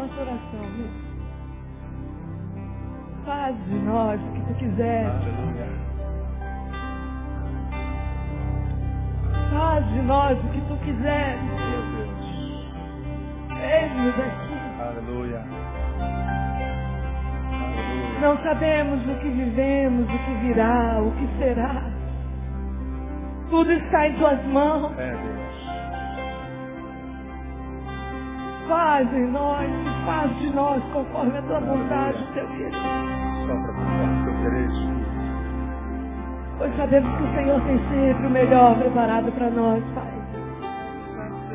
nossa oração. Faz de nós o que tu quiseres. Faz de nós o que tu quiseres, meu Deus. Eis-nos aqui. Aleluia. Não sabemos o que vivemos, o que virá, o que será. Tudo está em tuas mãos. É, Deus. Faz em nós, faz de nós conforme a tua vontade, teu querido. Só para conforme teu querer. Pois sabemos que o Senhor tem sempre o melhor preparado para nós, Pai.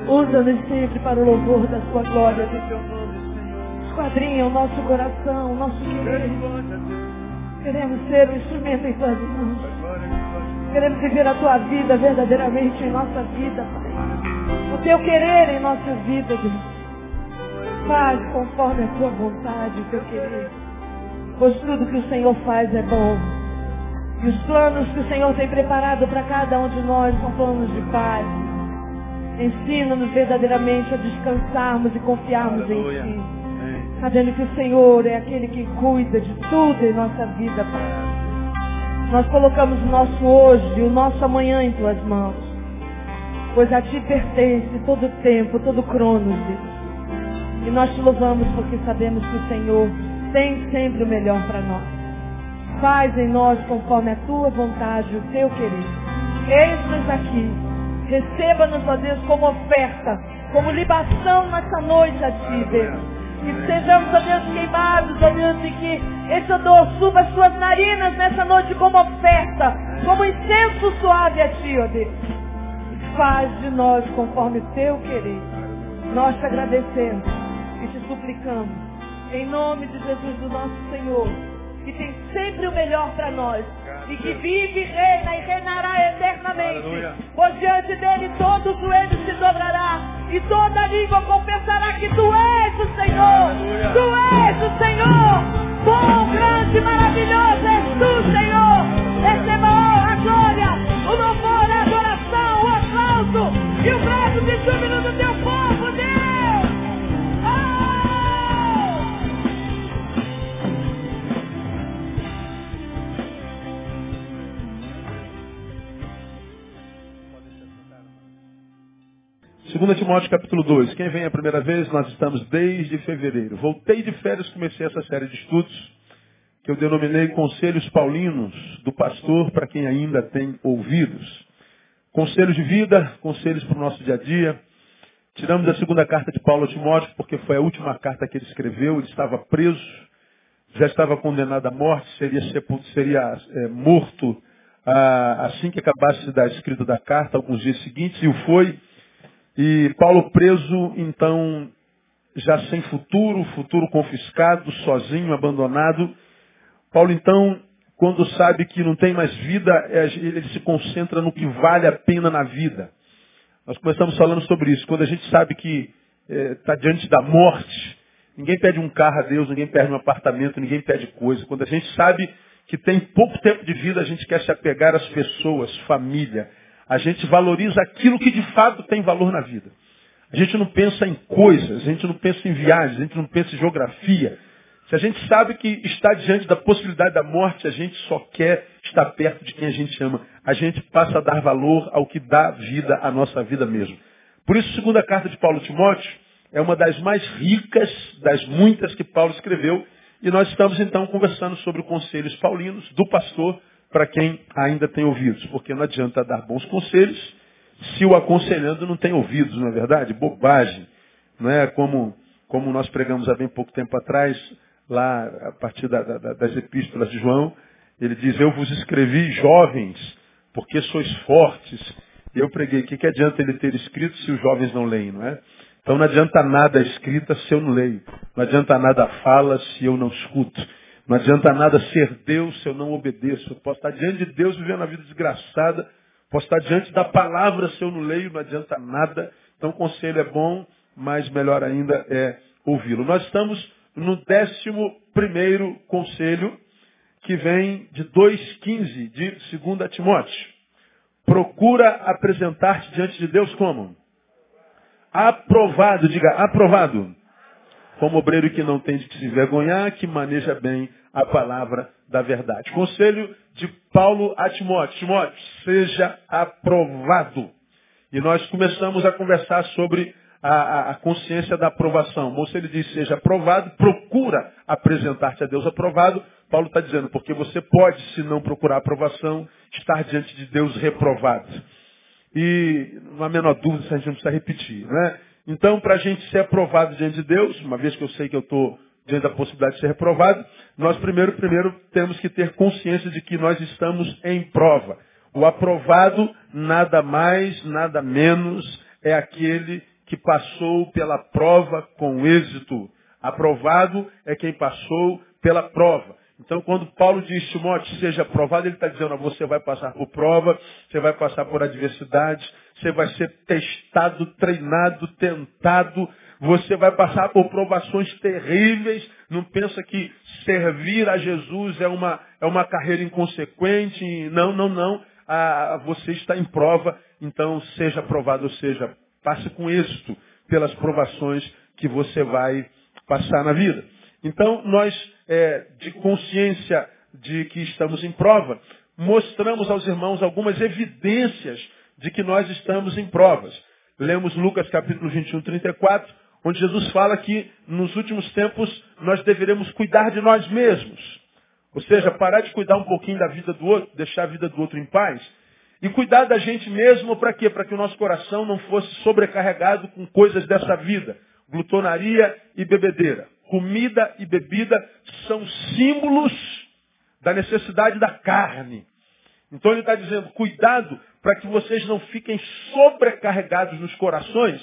Usa-nos sempre para o louvor da sua glória, do teu nome, Senhor. Esquadrinha o nosso coração, o nosso querer. Queremos ser um instrumento em tuas mãos. Queremos viver a tua vida verdadeiramente em nossa vida, Pai. O teu querer em nossa vida, Deus. Faz conforme a tua vontade, teu querido. Pois tudo que o Senhor faz é bom. E os planos que o Senhor tem preparado para cada um de nós são planos de paz. Ensina-nos verdadeiramente a descansarmos e confiarmos Aleluia. em Ti. Sabendo que o Senhor é aquele que cuida de tudo em nossa vida, Pai. Nós colocamos o nosso hoje e o nosso amanhã em Tuas mãos. Pois a Ti pertence todo o tempo, todo Deus. E nós te louvamos porque sabemos que o Senhor tem sempre o melhor para nós. Faz em nós conforme a tua vontade, o teu querer. Eis-nos aqui. Receba-nos, ó Deus, como oferta, como libação nessa noite a ti, Deus. Que sejamos, ó Deus, queimados, ó Deus, e que esse odor suba as suas narinas nessa noite como oferta, como incenso suave a ti, ó Deus. Faz de nós conforme o teu querer. Nós te agradecemos e te suplicamos, em nome de Jesus, do nosso Senhor, que tem sempre o melhor para nós, e que vive reina e reinará eternamente. Aleluia. Pois diante dele todo o joelho se dobrará, e toda língua confessará que tu és o Senhor, Aleluia. tu és o Senhor, bom, grande, maravilhoso és tu, Senhor. 2 Timóteo capítulo 2. Quem vem a primeira vez, nós estamos desde fevereiro. Voltei de férias, comecei essa série de estudos que eu denominei Conselhos Paulinos do Pastor para quem ainda tem ouvidos. Conselhos de vida, conselhos para o nosso dia a dia. Tiramos a segunda carta de Paulo a Timóteo porque foi a última carta que ele escreveu. Ele estava preso, já estava condenado à morte, seria, seria é, morto ah, assim que acabasse da escrita da carta, alguns dias seguintes, e o foi. E Paulo preso, então, já sem futuro, futuro confiscado, sozinho, abandonado. Paulo, então, quando sabe que não tem mais vida, é, ele se concentra no que vale a pena na vida. Nós começamos falando sobre isso. Quando a gente sabe que está diante da morte, ninguém pede um carro a Deus, ninguém pede um apartamento, ninguém pede coisa. Quando a gente sabe que tem pouco tempo de vida, a gente quer se apegar às pessoas, família. A gente valoriza aquilo que de fato tem valor na vida. A gente não pensa em coisas, a gente não pensa em viagens, a gente não pensa em geografia. Se a gente sabe que está diante da possibilidade da morte, a gente só quer estar perto de quem a gente ama. A gente passa a dar valor ao que dá vida à nossa vida mesmo. Por isso, a segunda carta de Paulo a Timóteo é uma das mais ricas das muitas que Paulo escreveu. E nós estamos então conversando sobre conselhos paulinos do pastor para quem ainda tem ouvidos. Porque não adianta dar bons conselhos se o aconselhando não tem ouvidos, não é verdade? Bobagem. Não é como, como nós pregamos há bem pouco tempo atrás, lá a partir da- da- das epístolas de João, ele diz, eu vos escrevi jovens, porque sois fortes. Eu preguei, o que, que adianta ele ter escrito se os jovens não leem, não é? Então não adianta nada escrita se eu não leio. Não adianta nada fala se eu não escuto. Não adianta nada ser Deus se eu não obedeço. Eu posso estar diante de Deus vivendo a vida desgraçada. Posso estar diante da palavra se eu não leio. Não adianta nada. Então conselho é bom, mas melhor ainda é ouvi-lo. Nós estamos no décimo primeiro conselho, que vem de 2,15 de 2 Timóteo. Procura apresentar-te diante de Deus como? Aprovado, diga aprovado. Como obreiro que não tem de se vergonhar, que maneja bem a palavra da verdade. Conselho de Paulo a Timóteo. Timóteo, seja aprovado. E nós começamos a conversar sobre a, a, consciência da aprovação. Moço, ele diz, seja aprovado, procura apresentar-te a Deus aprovado. Paulo está dizendo, porque você pode, se não procurar aprovação, estar diante de Deus reprovado. E não há menor dúvida se a gente não precisa repetir. Né? Então, para a gente ser aprovado diante de Deus, uma vez que eu sei que eu estou diante da possibilidade de ser reprovado, nós primeiro, primeiro temos que ter consciência de que nós estamos em prova. O aprovado, nada mais, nada menos, é aquele que passou pela prova com êxito. Aprovado é quem passou pela prova. Então, quando Paulo diz, Timóteo, seja aprovado, ele está dizendo, você vai passar por prova, você vai passar por adversidade, você vai ser testado, treinado, tentado, você vai passar por provações terríveis. Não pensa que servir a Jesus é uma, é uma carreira inconsequente. Não, não, não. Ah, você está em prova, então seja aprovado, ou seja, passe com êxito pelas provações que você vai passar na vida. Então, nós, é, de consciência de que estamos em prova, mostramos aos irmãos algumas evidências de que nós estamos em provas. Lemos Lucas capítulo 21, 34, onde Jesus fala que nos últimos tempos nós deveremos cuidar de nós mesmos. Ou seja, parar de cuidar um pouquinho da vida do outro, deixar a vida do outro em paz. E cuidar da gente mesmo para quê? Para que o nosso coração não fosse sobrecarregado com coisas dessa vida. Glutonaria e bebedeira. Comida e bebida são símbolos da necessidade da carne. Então ele está dizendo, cuidado para que vocês não fiquem sobrecarregados nos corações,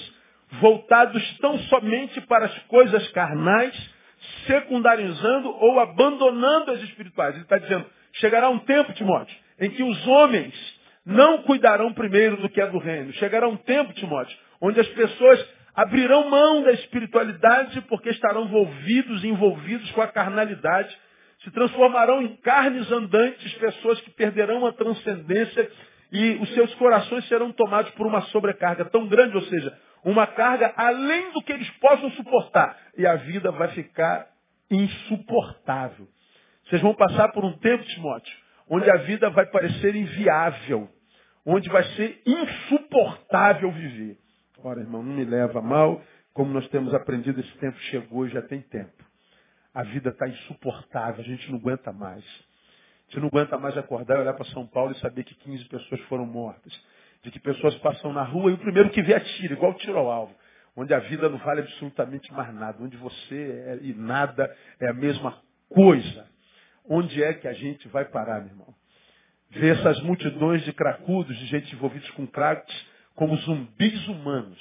voltados tão somente para as coisas carnais, secundarizando ou abandonando as espirituais. Ele está dizendo, chegará um tempo, Timóteo, em que os homens não cuidarão primeiro do que é do reino. Chegará um tempo, Timóteo, onde as pessoas abrirão mão da espiritualidade porque estarão envolvidos, envolvidos com a carnalidade, se transformarão em carnes andantes, pessoas que perderão a transcendência e os seus corações serão tomados por uma sobrecarga tão grande, ou seja, uma carga além do que eles possam suportar. E a vida vai ficar insuportável. Vocês vão passar por um tempo, Timóteo, onde a vida vai parecer inviável, onde vai ser insuportável viver. Ora, irmão, não me leva mal, como nós temos aprendido, esse tempo chegou e já tem tempo. A vida está insuportável, a gente não aguenta mais. Você não aguenta mais acordar e olhar para São Paulo e saber que 15 pessoas foram mortas. De que pessoas passam na rua e o primeiro que vê atira, igual tiro ao alvo. Onde a vida não vale absolutamente mais nada. Onde você é, e nada é a mesma coisa. Onde é que a gente vai parar, meu irmão? Ver essas multidões de cracudos, de gente envolvidos com craques, como zumbis humanos.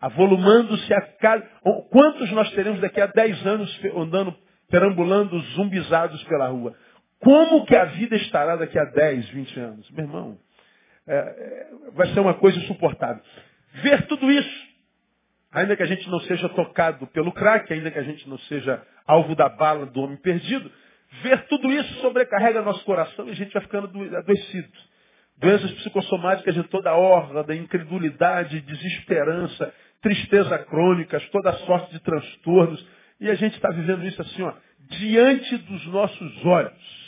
Avolumando-se a cada... Quantos nós teremos daqui a 10 anos andando, perambulando zumbizados pela rua? Como que a vida estará daqui a 10, 20 anos? Meu irmão, é, é, vai ser uma coisa insuportável. Ver tudo isso, ainda que a gente não seja tocado pelo crack, ainda que a gente não seja alvo da bala do homem perdido, ver tudo isso sobrecarrega nosso coração e a gente vai ficando adoecido. Doenças psicossomáticas de toda a ordem, incredulidade, desesperança, tristeza crônicas, toda sorte de transtornos. E a gente está vivendo isso assim, ó, diante dos nossos olhos.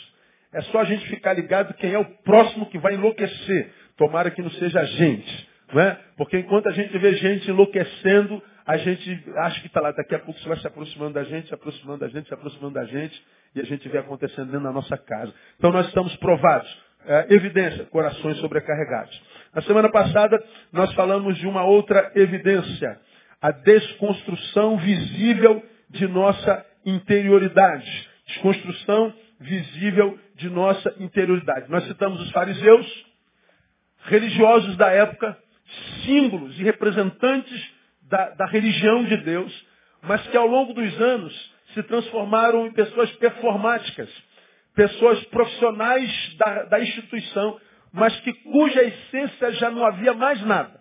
É só a gente ficar ligado quem é o próximo que vai enlouquecer. Tomara que não seja a gente. Não é? Porque enquanto a gente vê gente enlouquecendo, a gente acha que está lá. Daqui a pouco você vai se aproximando da gente, se aproximando da gente, se aproximando da gente. E a gente vê acontecendo dentro da nossa casa. Então nós estamos provados. É, evidência, corações sobrecarregados. Na semana passada, nós falamos de uma outra evidência. A desconstrução visível de nossa interioridade. Desconstrução visível de nossa interioridade. Nós citamos os fariseus, religiosos da época, símbolos e representantes da, da religião de Deus, mas que ao longo dos anos se transformaram em pessoas performáticas, pessoas profissionais da, da instituição, mas que cuja essência já não havia mais nada.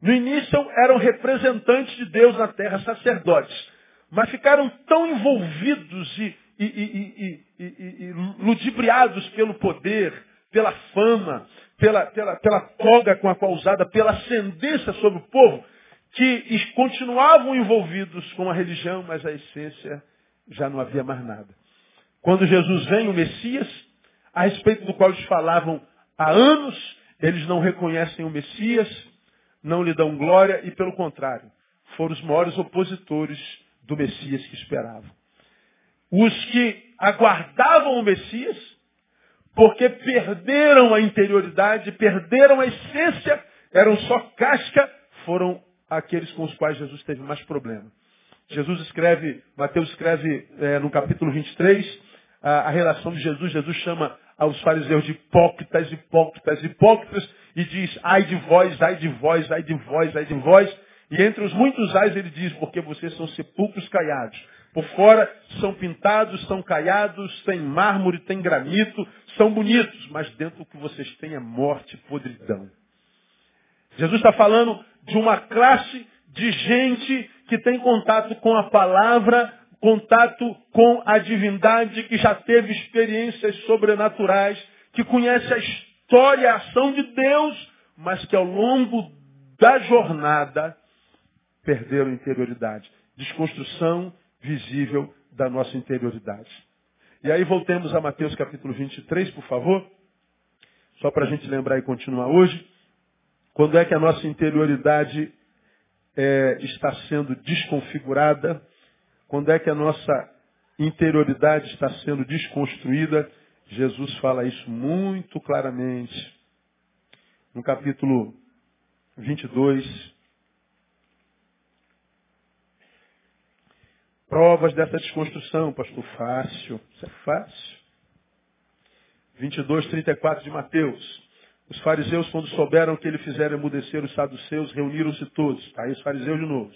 No início eram representantes de Deus na terra, sacerdotes, mas ficaram tão envolvidos e e, e, e, ludibriados pelo poder, pela fama, pela, pela, pela toga com a qual usada, pela ascendência sobre o povo, que continuavam envolvidos com a religião, mas a essência já não havia mais nada. Quando Jesus vem, o Messias, a respeito do qual eles falavam há anos, eles não reconhecem o Messias, não lhe dão glória e, pelo contrário, foram os maiores opositores do Messias que esperavam. Os que aguardavam o Messias, porque perderam a interioridade, perderam a essência, eram só casca, foram aqueles com os quais Jesus teve mais problema. Jesus escreve, Mateus escreve é, no capítulo 23, a, a relação de Jesus. Jesus chama aos fariseus de hipócritas, hipócritas, hipócritas, e diz, ai de vós, ai de vós, ai de vós, ai de vós. E entre os muitos ais ele diz, porque vocês são sepulcros caiados. Por fora são pintados, são caiados, tem mármore, tem granito, são bonitos, mas dentro o que vocês têm é morte e podridão. Jesus está falando de uma classe de gente que tem contato com a palavra, contato com a divindade, que já teve experiências sobrenaturais, que conhece a história, a ação de Deus, mas que ao longo da jornada perderam interioridade. Desconstrução visível da nossa interioridade. E aí voltemos a Mateus capítulo 23, por favor. Só para a gente lembrar e continuar hoje. Quando é que a nossa interioridade é, está sendo desconfigurada? Quando é que a nossa interioridade está sendo desconstruída? Jesus fala isso muito claramente. No capítulo 22, Provas dessa desconstrução, pastor. Fácil. Isso é fácil. 22, 34 de Mateus. Os fariseus, quando souberam que ele fizera emudecer os saduceus, reuniram-se todos. Está aí os fariseus de novo.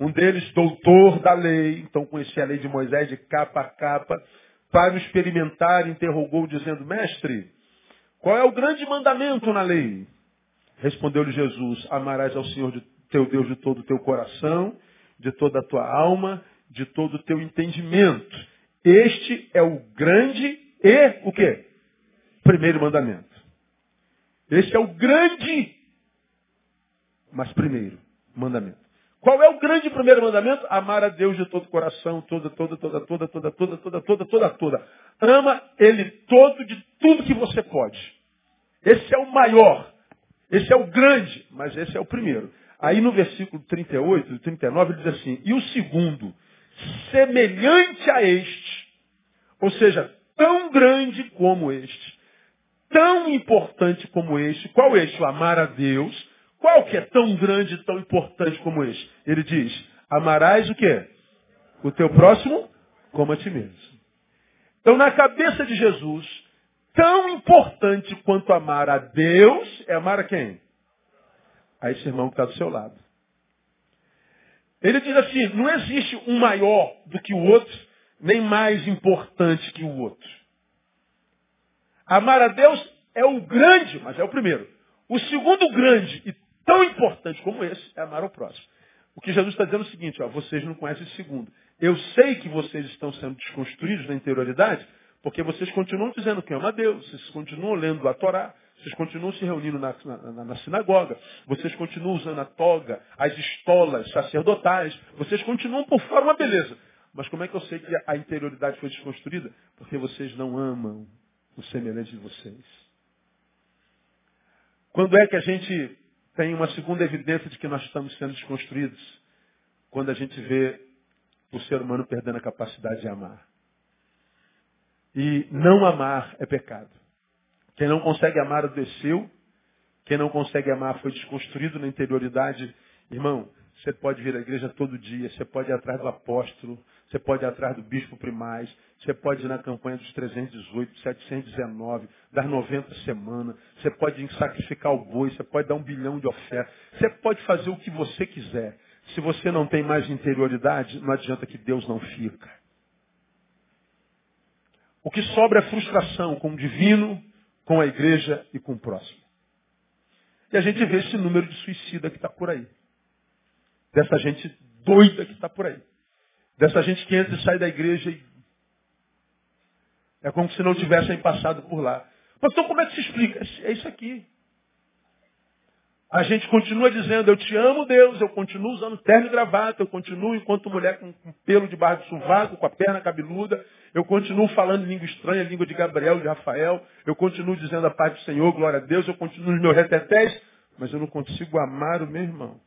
Um deles, doutor da lei, então conhecia a lei de Moisés de capa a capa, para o experimentar, interrogou, dizendo, mestre, qual é o grande mandamento na lei? Respondeu-lhe Jesus, amarás ao Senhor de, teu Deus de todo o teu coração, de toda a tua alma de todo o teu entendimento. Este é o grande e o quê? Primeiro mandamento. Este é o grande, mas primeiro mandamento. Qual é o grande primeiro mandamento? Amar a Deus de todo o coração, toda, toda, toda, toda, toda, toda, toda, toda, toda, toda. Ama Ele todo de tudo que você pode. Esse é o maior. Esse é o grande, mas esse é o primeiro. Aí no versículo 38 e 39 ele diz assim, e o segundo, semelhante a este, ou seja, tão grande como este, tão importante como este. Qual este? O amar a Deus. Qual que é tão grande e tão importante como este? Ele diz, amarás o quê? O teu próximo como a ti mesmo. Então, na cabeça de Jesus, tão importante quanto amar a Deus é amar a quem? A esse irmão que está do seu lado. Ele diz assim, não existe um maior do que o outro, nem mais importante que o outro. Amar a Deus é o grande, mas é o primeiro. O segundo grande e tão importante como esse é amar o próximo. O que Jesus está dizendo é o seguinte, ó, vocês não conhecem o segundo. Eu sei que vocês estão sendo desconstruídos na interioridade, porque vocês continuam dizendo que ama a Deus, vocês continuam lendo a Torá, vocês continuam se reunindo na, na, na, sinagoga. Vocês continuam usando a toga, as estolas sacerdotais. Vocês continuam por fora uma beleza. Mas como é que eu sei que a interioridade foi desconstruída? Porque vocês não amam o semelhante de vocês. Quando é que a gente tem uma segunda evidência de que nós estamos sendo desconstruídos? Quando a gente vê o ser humano perdendo a capacidade de amar. E não amar é pecado. Quem não consegue amar adoeceu. Quem não consegue amar foi desconstruído na interioridade. Irmão, você pode vir à igreja todo dia, você pode ir atrás do apóstolo, você pode ir atrás do bispo primaz, você pode ir na campanha dos 318, 719, das 90 semanas, você pode sacrificar o boi, você pode dar um bilhão de ofertas, você pode fazer o que você quiser. Se você não tem mais interioridade, não adianta que Deus não fica. O que sobra é frustração com o divino, com a igreja e com o próximo. E a gente vê esse número de suicida que está por aí. Dessa gente doida que está por aí. Dessa gente que entra e sai da igreja e é como se não tivessem passado por lá. Mas então como é que se explica? É isso aqui. A gente continua dizendo, eu te amo, Deus, eu continuo usando terno e gravata, eu continuo enquanto mulher com, pelo debaixo do sovaco, com a perna cabeluda, eu continuo falando língua estranha, língua de Gabriel, de Rafael, eu continuo dizendo a paz do Senhor, glória a Deus, eu continuo nos meus retetés, mas eu não consigo amar o meu irmão.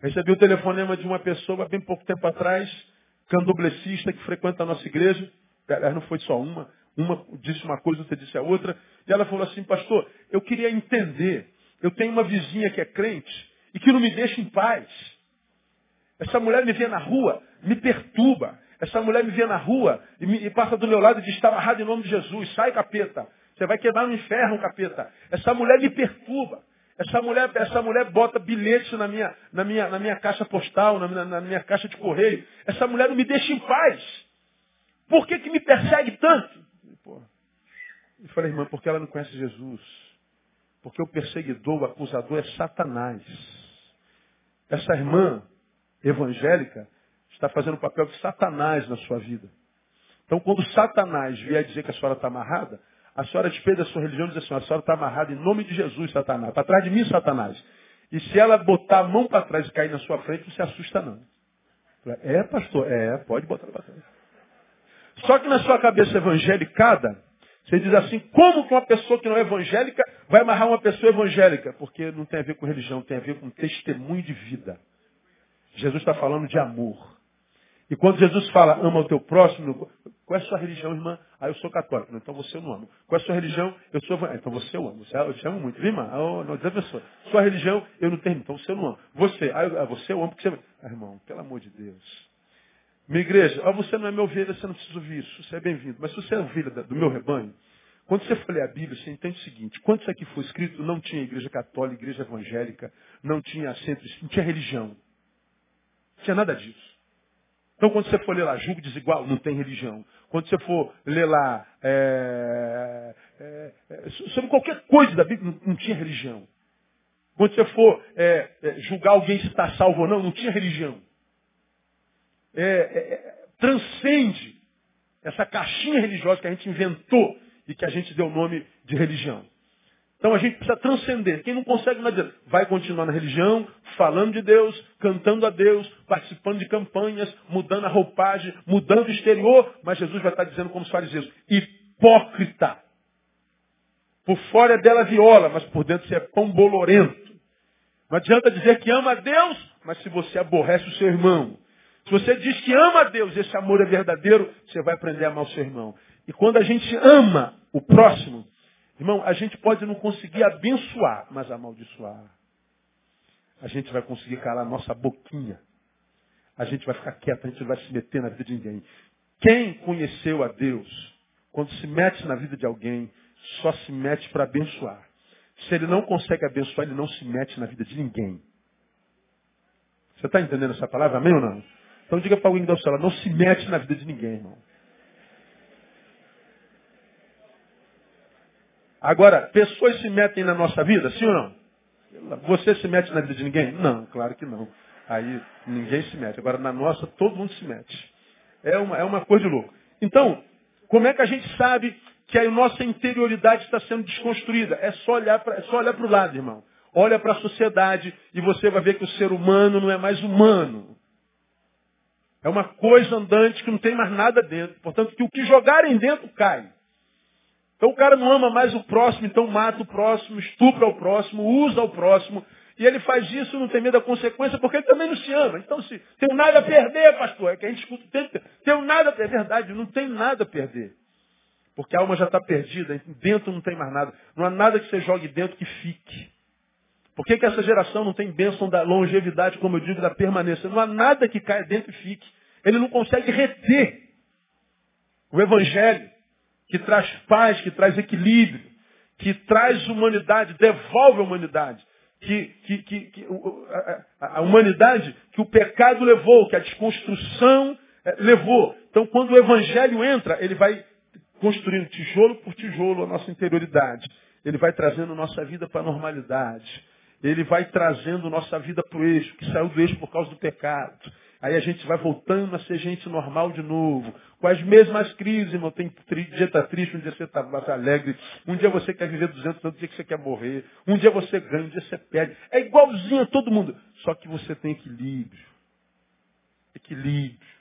Recebi o telefonema de uma pessoa, bem pouco tempo atrás, candoblecista, que frequenta a nossa igreja, aliás, não foi só uma, uma disse uma coisa, outra disse a outra, e ela falou assim, pastor, eu queria entender eu tenho uma vizinha que é crente e que não me deixa em paz. Essa mulher me vê na rua, me perturba. Essa mulher me vê na rua e, me, e passa do meu lado e diz, está amarrado em nome de Jesus, sai capeta. Você vai quebrar no inferno, capeta. Essa mulher me perturba. Essa mulher, essa mulher bota bilhete na minha, na minha, na minha caixa postal, na minha, na minha caixa de correio. Essa mulher não me deixa em paz. Por que, que me persegue tanto? Eu falei, irmã, porque ela não conhece Jesus. Porque o perseguidor, o acusador é Satanás. Essa irmã evangélica está fazendo o papel de Satanás na sua vida. Então, quando Satanás vier dizer que a senhora está amarrada, a senhora despede a sua religião e diz assim, a senhora está amarrada em nome de Jesus, Satanás. Para trás de mim, Satanás. E se ela botar a mão para trás e cair na sua frente, não se assusta não. É, pastor? É, pode botar para trás. Só que na sua cabeça evangelicada, você diz assim, como que uma pessoa que não é evangélica vai amarrar uma pessoa evangélica? Porque não tem a ver com religião, tem a ver com testemunho de vida. Jesus está falando de amor. E quando Jesus fala, ama o teu próximo, qual é a sua religião, irmã? Ah, eu sou católico. Então você eu não ama. Qual é a sua religião? Eu sou evangélico. Então você eu amo. Eu te amo muito. Viu, irmã? Oh, não, pessoa. Sua religião, eu não tenho. Então você eu não amo. Você, ah, ah, você eu amo porque você... Ah, irmão, pelo amor de Deus. Minha igreja, ah, você não é meu ovelha, você não precisa ouvir isso. Você é bem-vindo. Mas se você é ovelha do meu rebanho, quando você for ler a Bíblia, você entende o seguinte, quando isso aqui foi escrito, não tinha igreja católica, igreja evangélica, não tinha centro, não tinha religião. Não tinha nada disso. Então quando você for ler lá, julgo desigual, não tem religião. Quando você for ler lá é, é, é, sobre qualquer coisa da Bíblia, não, não tinha religião. Quando você for é, é, julgar alguém se está salvo ou não, não tinha religião. É, transcende essa caixinha religiosa que a gente inventou e que a gente deu o nome de religião. Então a gente precisa transcender. Quem não consegue, não adianta. Vai continuar na religião, falando de Deus, cantando a Deus, participando de campanhas, mudando a roupagem, mudando o exterior, mas Jesus vai estar dizendo como os fariseus, hipócrita. Por fora é dela viola, mas por dentro você é pão bolorento. Não adianta dizer que ama a Deus, mas se você aborrece o seu irmão. Se você diz que ama a Deus, esse amor é verdadeiro, você vai aprender a amar o seu irmão. E quando a gente ama o próximo, irmão, a gente pode não conseguir abençoar, mas amaldiçoar. A gente vai conseguir calar a nossa boquinha. A gente vai ficar quieto, a gente não vai se meter na vida de ninguém. Quem conheceu a Deus, quando se mete na vida de alguém, só se mete para abençoar. Se ele não consegue abençoar, ele não se mete na vida de ninguém. Você está entendendo essa palavra? Amém ou não? Então diga para alguém da sua não se mete na vida de ninguém, irmão. Agora, pessoas se metem na nossa vida, sim ou não? Você se mete na vida de ninguém? Não, claro que não. Aí ninguém se mete. Agora, na nossa, todo mundo se mete. É uma, é uma coisa de louco. Então, como é que a gente sabe que a nossa interioridade está sendo desconstruída? É só olhar para é o lado, irmão. Olha para a sociedade e você vai ver que o ser humano não é mais humano. É uma coisa andante que não tem mais nada dentro. Portanto, que o que jogarem dentro cai. Então o cara não ama mais o próximo, então mata o próximo, estupra o próximo, usa o próximo. E ele faz isso, não tem medo da consequência, porque ele também não se ama. Então, se tem nada a perder, pastor, é que a gente escuta, tem, tem nada a perder, é verdade, não tem nada a perder. Porque a alma já está perdida, dentro não tem mais nada. Não há nada que você jogue dentro que fique. Por que, que essa geração não tem bênção da longevidade, como eu digo, da permanência? Não há nada que caia dentro e fique. Ele não consegue reter o Evangelho que traz paz, que traz equilíbrio, que traz humanidade, devolve a humanidade. Que, que, que, que a, a, humanidade que o pecado levou, que a desconstrução é, levou. Então, quando o evangelho entra, ele vai construindo tijolo por tijolo a nossa interioridade. Ele vai trazendo nossa vida para a normalidade. Ele vai trazendo nossa vida para o eixo, que saiu do eixo por causa do pecado. Aí a gente vai voltando a ser gente normal de novo. Com as mesmas crises, irmão. Tem um dia está triste, um dia você está alegre. Um dia você quer viver 200, outro dia que você quer morrer. Um dia você ganha, um dia você perde. É igualzinho a todo mundo. Só que você tem equilíbrio. Equilíbrio.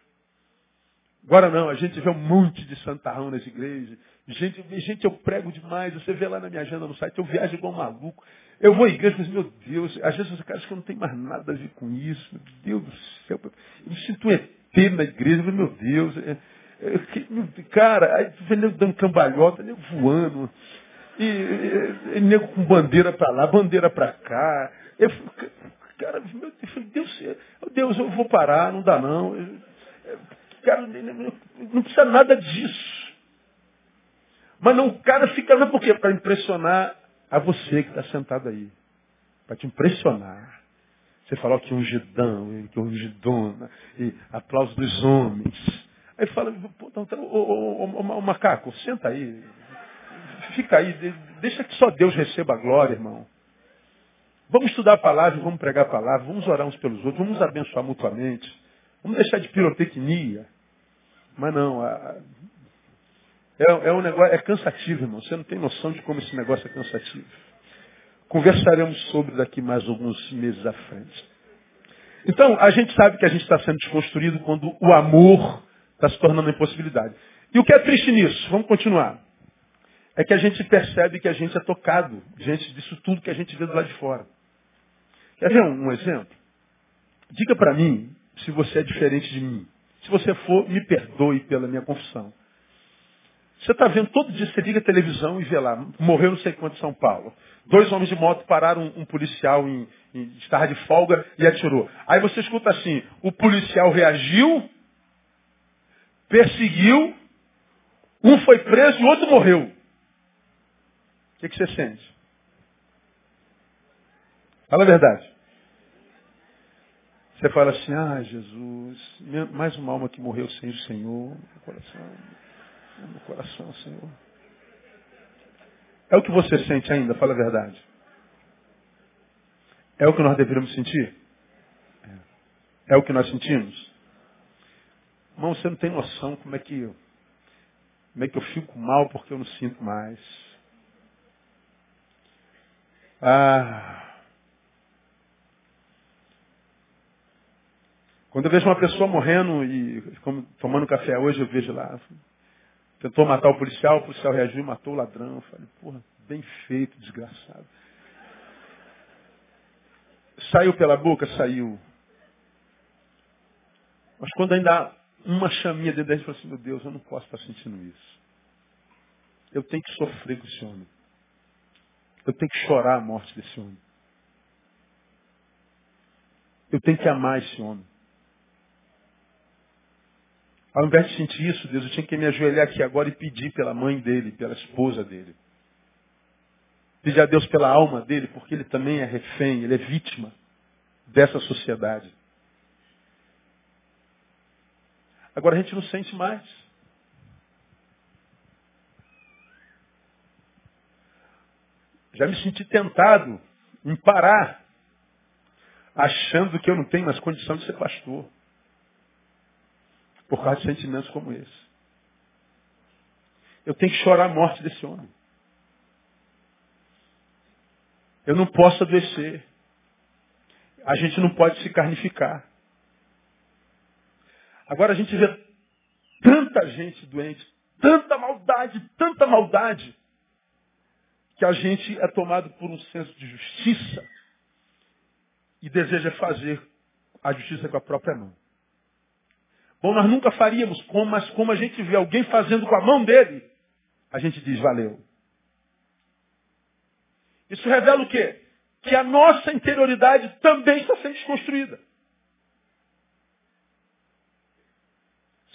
Agora não, a gente vê um monte de santarrão nas igrejas. Gente, gente, eu prego demais. Você vê lá na minha agenda no site, eu viajo igual um maluco. Eu vou à igreja e falo, meu Deus, às vezes eu acho que eu não tenho mais nada a ver com isso. Meu Deus do céu. Eu me sinto um ET na igreja. Eu meu Deus. É, é, cara, aí tu vê nego dando cambalhota, nego voando. E, e, e nego com bandeira para lá, bandeira para cá. Eu, cara, meu Deus, Deus, eu vou parar, não dá não. Cara, não precisa nada disso. Mas não, o cara fica, não por quê? Para impressionar a você que está sentado aí. Para te impressionar. Você falou que ungidão, que ungidona, e aplauso dos homens. Aí fala, então, então, ô, macaco, senta aí. Fica aí, deixa que só Deus receba a glória, irmão. Vamos estudar a palavra, vamos pregar a palavra, vamos orar uns pelos outros, vamos abençoar mutuamente. Vamos deixar de pirotecnia. Mas não, a, é, é, um negócio, é cansativo, irmão. Você não tem noção de como esse negócio é cansativo. Conversaremos sobre daqui mais alguns meses à frente. Então, a gente sabe que a gente está sendo desconstruído quando o amor está se tornando impossibilidade. E o que é triste nisso? Vamos continuar. É que a gente percebe que a gente é tocado diante disso tudo que a gente vê do lado de fora. Quer ver um, um exemplo? Diga para mim se você é diferente de mim. Se você for, me perdoe pela minha confissão. Você está vendo todo dia, você liga a televisão e vê lá, morreu não sei quanto em São Paulo. Dois homens de moto pararam um, policial em, em estar de folga e atirou. Aí você escuta assim, o policial reagiu, perseguiu, um foi preso e o outro morreu. O que, que você sente? Fala a verdade. Você fala assim, ah, Jesus, mais uma alma que morreu sem o Senhor, meu coração, meu coração, Senhor. É o que você sente ainda, fala a verdade. É o que nós deveríamos sentir? É, é o que nós sentimos? Irmão, você não tem noção como é que eu, como é que eu fico mal porque eu não sinto mais. Ah, Quando eu vejo uma pessoa morrendo e como, tomando café hoje, eu vejo lá. Tentou matar o policial, o policial reagiu e matou o ladrão. Eu falei, porra, bem feito, desgraçado. Saiu pela boca? Saiu. Mas quando ainda há uma chaminha dentro da gente, assim, meu Deus, eu não posso estar sentindo isso. Eu tenho que sofrer com esse homem. Eu tenho que chorar a morte desse homem. Eu tenho que amar esse homem. Ao invés de sentir isso, Deus, eu tinha que me ajoelhar aqui agora e pedir pela mãe dele, pela esposa dele. Pedir a Deus pela alma dele, porque ele também é refém, ele é vítima dessa sociedade. Agora a gente não sente mais. Já me senti tentado em parar, achando que eu não tenho mais condição de ser pastor por causa de sentimentos como esse. Eu tenho que chorar a morte desse homem. Eu não posso adoecer. A gente não pode se carnificar. Agora a gente vê tanta gente doente, tanta maldade, tanta maldade, que a gente é tomado por um senso de justiça e deseja fazer a justiça com a própria mão. Bom, nós nunca faríamos, mas como a gente vê alguém fazendo com a mão dele, a gente diz, valeu. Isso revela o quê? Que a nossa interioridade também está sendo desconstruída.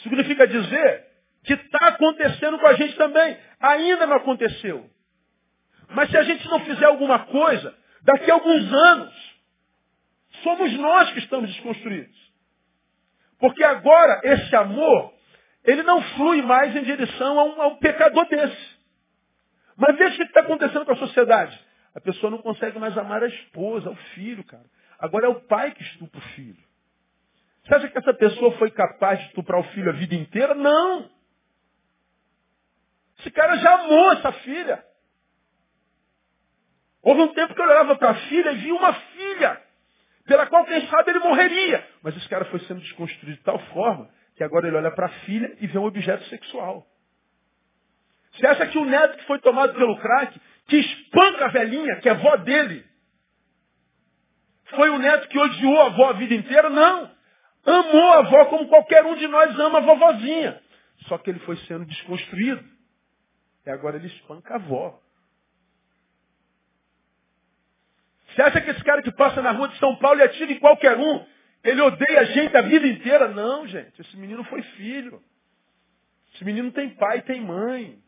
Significa dizer que está acontecendo com a gente também. Ainda não aconteceu. Mas se a gente não fizer alguma coisa, daqui a alguns anos, somos nós que estamos desconstruídos. Porque agora esse amor, ele não flui mais em direção a um, a um pecador desse. Mas veja o que está acontecendo com a sociedade. A pessoa não consegue mais amar a esposa, o filho, cara. Agora é o pai que estupra o filho. Você acha que essa pessoa foi capaz de estuprar o filho a vida inteira? Não. Esse cara já amou essa filha. Houve um tempo que eu olhava para a filha e via uma filha, pela qual, quem sabe, ele morreria. Mas esse cara foi sendo desconstruído de tal forma que agora ele olha para a filha e vê um objeto sexual. Você acha que o neto que foi tomado pelo crack, que espanca a velhinha, que é avó dele, foi o neto que odiou a avó a vida inteira? Não. Amou a avó como qualquer um de nós ama a vovozinha. Só que ele foi sendo desconstruído. E agora ele espanca a avó. Você acha que esse cara que passa na rua de São Paulo e atira em qualquer um, ele odeia a gente a vida inteira? Não, gente. Esse menino foi filho. Esse menino tem pai, tem mãe.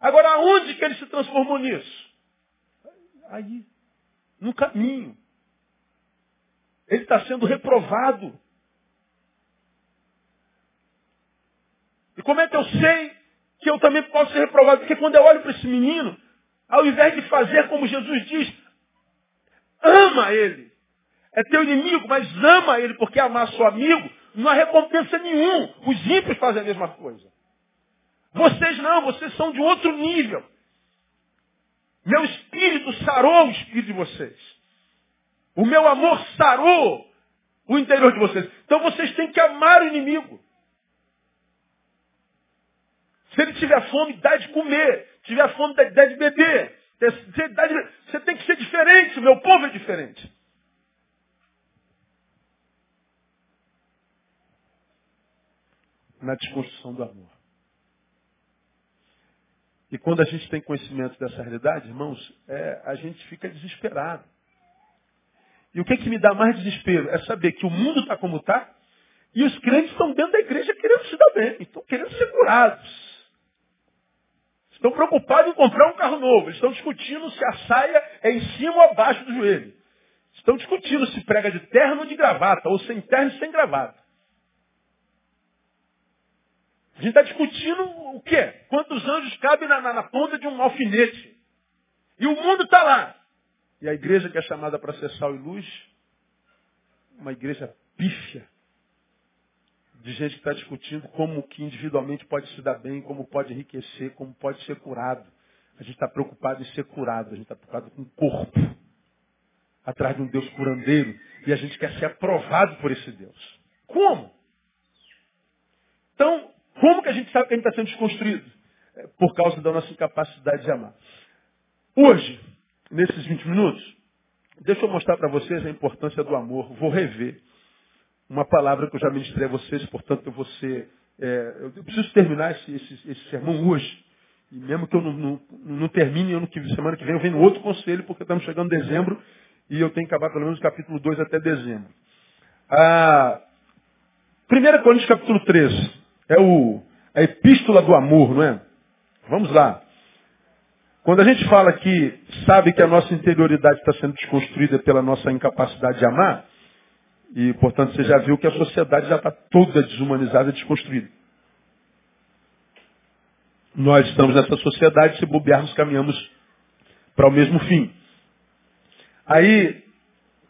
Agora, aonde que ele se transformou nisso? Aí, no caminho. Ele está sendo reprovado. E como é que eu sei que eu também posso ser reprovado? Porque quando eu olho para esse menino, ao invés de fazer como Jesus diz, ama ele. É teu inimigo, mas ama ele, porque amar seu amigo não há recompensa nenhum. Os ímpios fazem a mesma coisa. Vocês não, vocês são de outro nível. Meu espírito sarou o espírito de vocês. O meu amor sarou o interior de vocês. Então vocês têm que amar o inimigo. Se ele tiver fome, dá de comer. Tiver fome, dá de beber. Você tem que ser diferente. O meu povo é diferente. Na desconstrução do amor. E quando a gente tem conhecimento dessa realidade, irmãos, é, a gente fica desesperado. E o que, que me dá mais desespero? É saber que o mundo está como está e os crentes estão dentro da igreja querendo se dar bem, estão querendo ser curados. Estão preocupados em comprar um carro novo. Eles estão discutindo se a saia é em cima ou abaixo do joelho. Estão discutindo se prega de terno ou de gravata, ou sem terno e sem gravata. A gente está discutindo o quê? Quantos anjos cabem na, na, na ponta de um alfinete? E o mundo está lá. E a igreja que é chamada para ser sal e luz, uma igreja pífia, de gente que está discutindo como que individualmente pode se dar bem, como pode enriquecer, como pode ser curado. A gente está preocupado em ser curado, a gente está preocupado com o corpo, atrás de um Deus curandeiro, e a gente quer ser aprovado por esse Deus. Como? Então, como que a gente sabe que a gente está sendo desconstruído? É por causa da nossa incapacidade de amar. Hoje, nesses 20 minutos, deixa eu mostrar para vocês a importância do amor. Vou rever uma palavra que eu já ministrei a vocês, portanto eu vou ser. É, eu preciso terminar esse, esse, esse, sermão hoje. E mesmo que eu não, não, não termine ano que, semana que vem, eu venho outro conselho, porque estamos chegando em dezembro e eu tenho que acabar pelo menos o capítulo 2 até dezembro. Ah, 1 Coríntios capítulo 13 é o, a epístola do amor, não é? Vamos lá. Quando a gente fala que sabe que a nossa interioridade está sendo desconstruída pela nossa incapacidade de amar, e portanto você já viu que a sociedade já está toda desumanizada e desconstruída. Nós estamos nessa sociedade, se bobearmos, caminhamos para o mesmo fim. Aí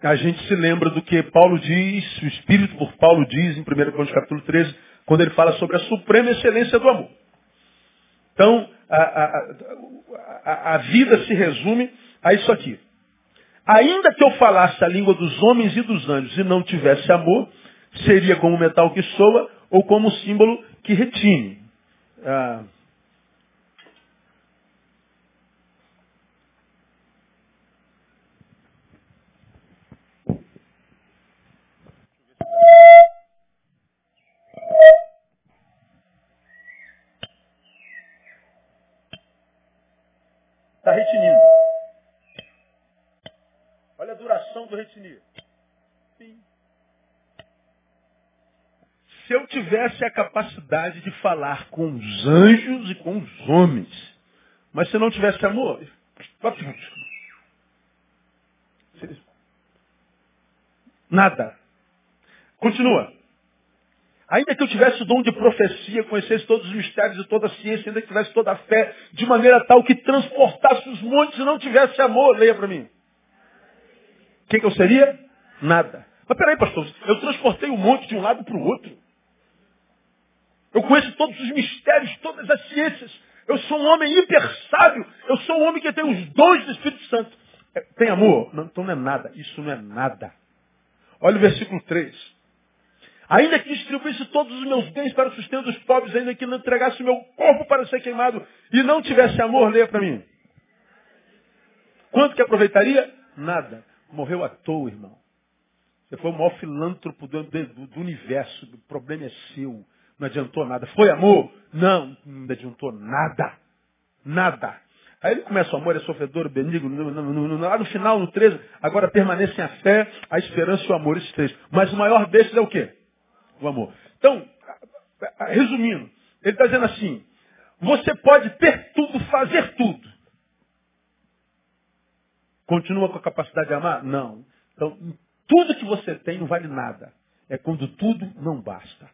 a gente se lembra do que Paulo diz, o Espírito por Paulo diz em 1 Coríntios capítulo 13, quando ele fala sobre a suprema excelência do amor. Então, a, a, a, a vida se resume a isso aqui. Ainda que eu falasse a língua dos homens e dos anjos e não tivesse amor, seria como metal que soa ou como símbolo que retine. Ah, Está retinindo. Do. Sim. Se eu tivesse a capacidade de falar com os anjos e com os homens, mas se não tivesse amor, nada. Continua. Ainda que eu tivesse o dom de profecia, conhecesse todos os mistérios e toda a ciência, ainda que tivesse toda a fé, de maneira tal que transportasse os montes e não tivesse amor, leia para mim. Que, que eu seria? Nada. Mas peraí, pastor, eu transportei um monte de um lado para o outro. Eu conheço todos os mistérios, todas as ciências. Eu sou um homem hiper sábio. Eu sou um homem que tem os dons do Espírito Santo. É, tem amor? Não, então não é nada. Isso não é nada. Olha o versículo 3. Ainda que distribuísse todos os meus bens para o sustento dos pobres, ainda que não entregasse o meu corpo para ser queimado e não tivesse amor, leia para mim. Quanto que aproveitaria? Nada. Morreu à toa, irmão. Você foi o maior filântropo do, do, do universo. O problema é seu. Não adiantou nada. Foi amor? Não, não adiantou nada. Nada. Aí ele começa o amor, é sofredor, benigno, no, lá no final, no 13, agora permanecem a fé, a esperança e o amor, esses três. Mas o maior desses é o quê? O amor. Então, resumindo, ele está dizendo assim, você pode ter tudo, fazer tudo. Continua com a capacidade de amar? Não. Então, tudo que você tem não vale nada. É quando tudo não basta.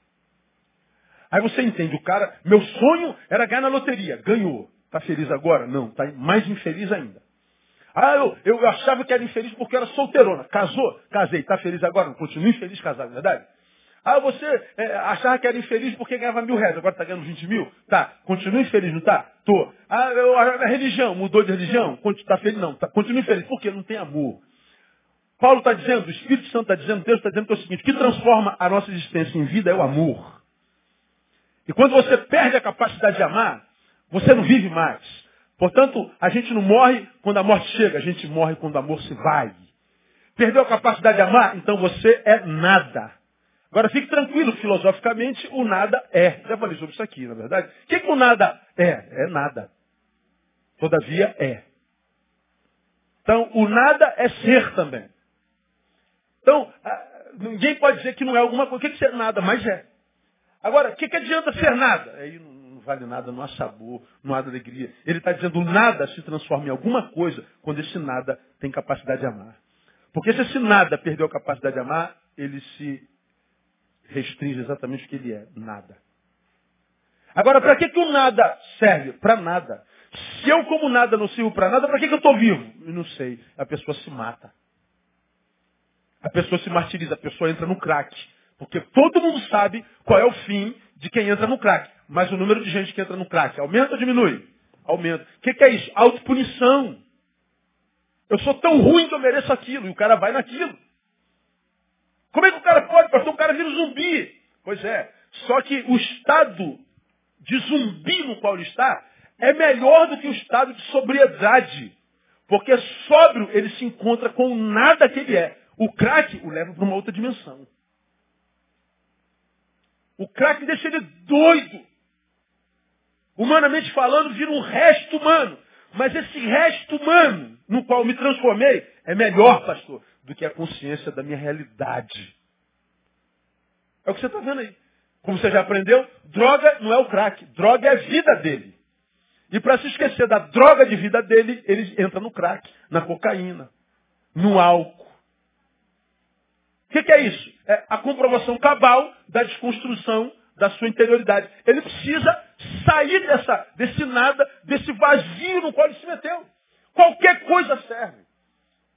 Aí você entende, o cara, meu sonho era ganhar na loteria. Ganhou. Está feliz agora? Não, está mais infeliz ainda. Ah, eu, eu achava que era infeliz porque era solteirona. Casou? Casei. Está feliz agora? Não, continua infeliz casado, é verdade? Ah, você é, achava que era infeliz porque ganhava mil reais, agora está ganhando 20 mil? Tá. Continua infeliz, não tá? Tô. Ah, eu, a religião, mudou de religião? Está feliz? Não. Tá. Continua infeliz. Por quê? Não tem amor. Paulo está dizendo, o Espírito Santo está dizendo, Deus está dizendo que é o seguinte, o que transforma a nossa existência em vida é o amor. E quando você perde a capacidade de amar, você não vive mais. Portanto, a gente não morre quando a morte chega, a gente morre quando o amor se vai. Perdeu a capacidade de amar? Então você é nada. Agora fique tranquilo, filosoficamente, o nada é. Já falei sobre isso aqui, na é verdade. O que, que o nada é? É nada. Todavia é. Então, o nada é ser também. Então, ninguém pode dizer que não é alguma coisa. O que, que é nada? Mas é. Agora, o que, que adianta ser nada? Aí não, vale nada, não há sabor, não há alegria. Ele está dizendo nada se transforma em alguma coisa quando esse nada tem capacidade de amar. Porque se esse nada perdeu a capacidade de amar, ele se restringe exatamente o que ele é, nada. Agora, para que, que o nada serve? Para nada. Se eu como nada não sirvo para nada, para que, que eu estou vivo? Eu não sei. A pessoa se mata. A pessoa se martiriza, a pessoa entra no crack. Porque todo mundo sabe qual é o fim de quem entra no crack. Mas o número de gente que entra no crack aumenta ou diminui? Aumenta. O que, que, é isso? Autopunição. Eu sou tão ruim que eu mereço aquilo. E o cara vai naquilo. Como é que o cara pode, pastor? O cara vira um zumbi. Pois é. Só que o estado de zumbi no qual ele está é melhor do que o estado de sobriedade. Porque sóbrio ele se encontra com nada que ele é. O crack o leva para uma outra dimensão. O crack deixa ele doido. Humanamente falando, vira um resto humano. Mas esse resto humano no qual me transformei é melhor, pastor, do que a consciência da minha realidade. É o que você está vendo aí. Como você já aprendeu, droga não é o crack, droga é a vida dele. E para se esquecer da droga de vida dele, ele entra no crack, na cocaína, no álcool. O que, que, é isso? É a comprovação cabal da desconstrução da sua interioridade. Ele precisa sair dessa, desse nada, desse vazio no qual ele se meteu. Qualquer coisa serve.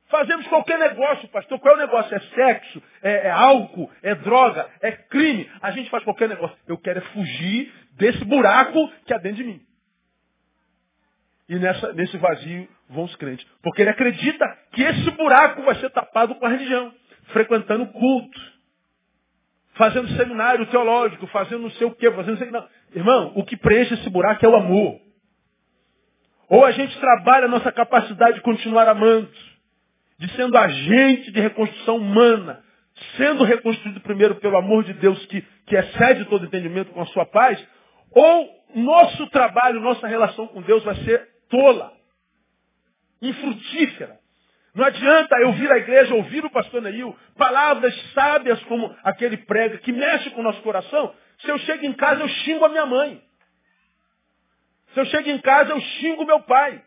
Fazemos qualquer negócio, pastor. Qual é o negócio? É sexo, é, é, álcool, é droga, é crime. A gente faz qualquer negócio. Eu quero é fugir desse buraco que há dentro de mim. E nessa, nesse vazio vão os crentes. Porque ele acredita que esse buraco vai ser tapado com a religião frequentando culto, fazendo seminário teológico, fazendo não sei o quê, fazendo não sei o quê. Irmão, o que preenche esse buraco é o amor. Ou a gente trabalha a nossa capacidade de continuar amando, de sendo agente de reconstrução humana, sendo reconstruído primeiro pelo amor de Deus que, que excede todo entendimento com a sua paz, ou nosso trabalho, nossa relação com Deus vai ser tola, infrutífera. Não adianta eu vir à igreja, ouvir o pastor Neil, palavras sábias como aquele prega, que mexe com o nosso coração, se eu chego em casa eu xingo a minha mãe. Se eu chego em casa eu xingo meu pai.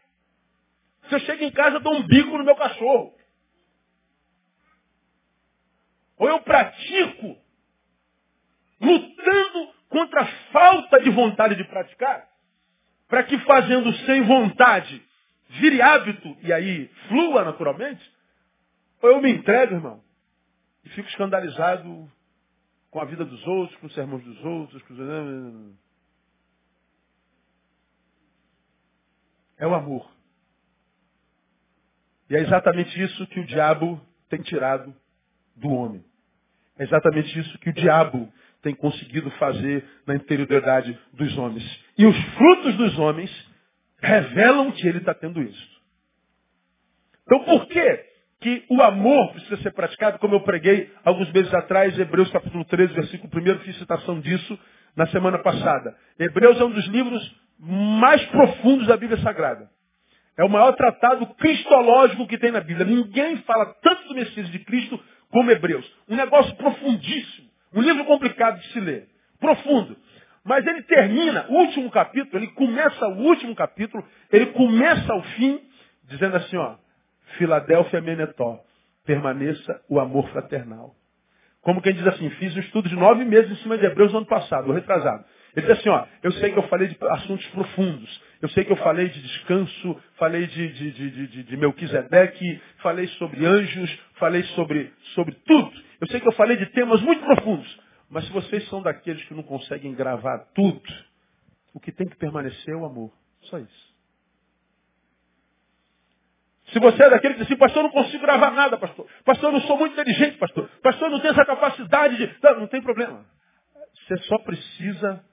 Se eu chego em casa eu dou um bico no meu cachorro. Ou eu pratico lutando contra a falta de vontade de praticar, para que fazendo sem vontade vire hábito e aí flua naturalmente, ou eu me entrego, irmão, e fico escandalizado com a vida dos outros, com os sermões dos outros. Com os... É o amor. E é exatamente isso que o diabo tem tirado do homem. É exatamente isso que o diabo tem conseguido fazer na interioridade dos homens. E os frutos dos homens revelam que ele está tendo isso. Então por que que o amor precisa ser praticado, como eu preguei alguns meses atrás, Hebreus capítulo 13, versículo 1, fiz citação disso na semana passada. Hebreus é um dos livros mais profundos da Bíblia Sagrada. É o maior tratado cristológico que tem na Bíblia. Ninguém fala tanto do Messias de Cristo como Hebreus. Um negócio profundíssimo. Um livro complicado de se ler. Profundo. Mas ele termina o último capítulo, ele começa o último capítulo, ele começa o fim, dizendo assim, ó, Filadélfia Menetó, permaneça o amor fraternal. Como quem diz assim, fiz um estudo de nove meses em cima de Hebreus no ano passado, retrasado. Ele diz assim, ó, eu sei que eu falei de assuntos profundos, eu sei que eu falei de descanso, falei de, de, de, de, de Melquisedeque, falei sobre anjos, falei sobre, sobre tudo. Eu sei que eu falei de temas muito profundos. Mas se vocês são daqueles que não conseguem gravar tudo, o que tem que permanecer é o amor. Só isso. Se você é daquele que diz assim, pastor, eu não consigo gravar nada, pastor. Pastor, eu não sou muito inteligente, pastor. Pastor, eu não tenho essa capacidade de. Não, não tem problema. Você só precisa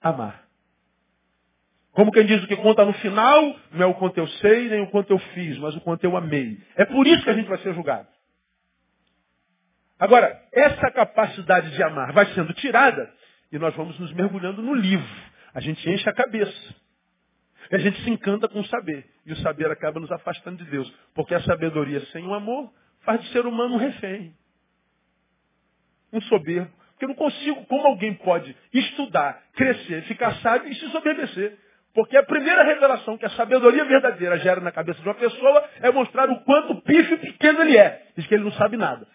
amar. Como quem diz o que conta no final, não é o quanto eu sei, nem o quanto eu fiz, mas o quanto eu amei. É por isso que a gente vai ser julgado. Agora, essa capacidade de amar vai sendo tirada e nós vamos nos mergulhando no livro. A gente enche a cabeça. E a gente se encanta com o saber. E o saber acaba nos afastando de Deus. Porque a sabedoria sem o amor faz do ser humano um refém. Um soberbo. Porque eu não consigo, como alguém pode estudar, crescer, ficar sábio e se soberbecer? Porque a primeira revelação que a sabedoria verdadeira gera na cabeça de uma pessoa é mostrar o quanto pífio pequeno ele é. Diz que ele não sabe nada.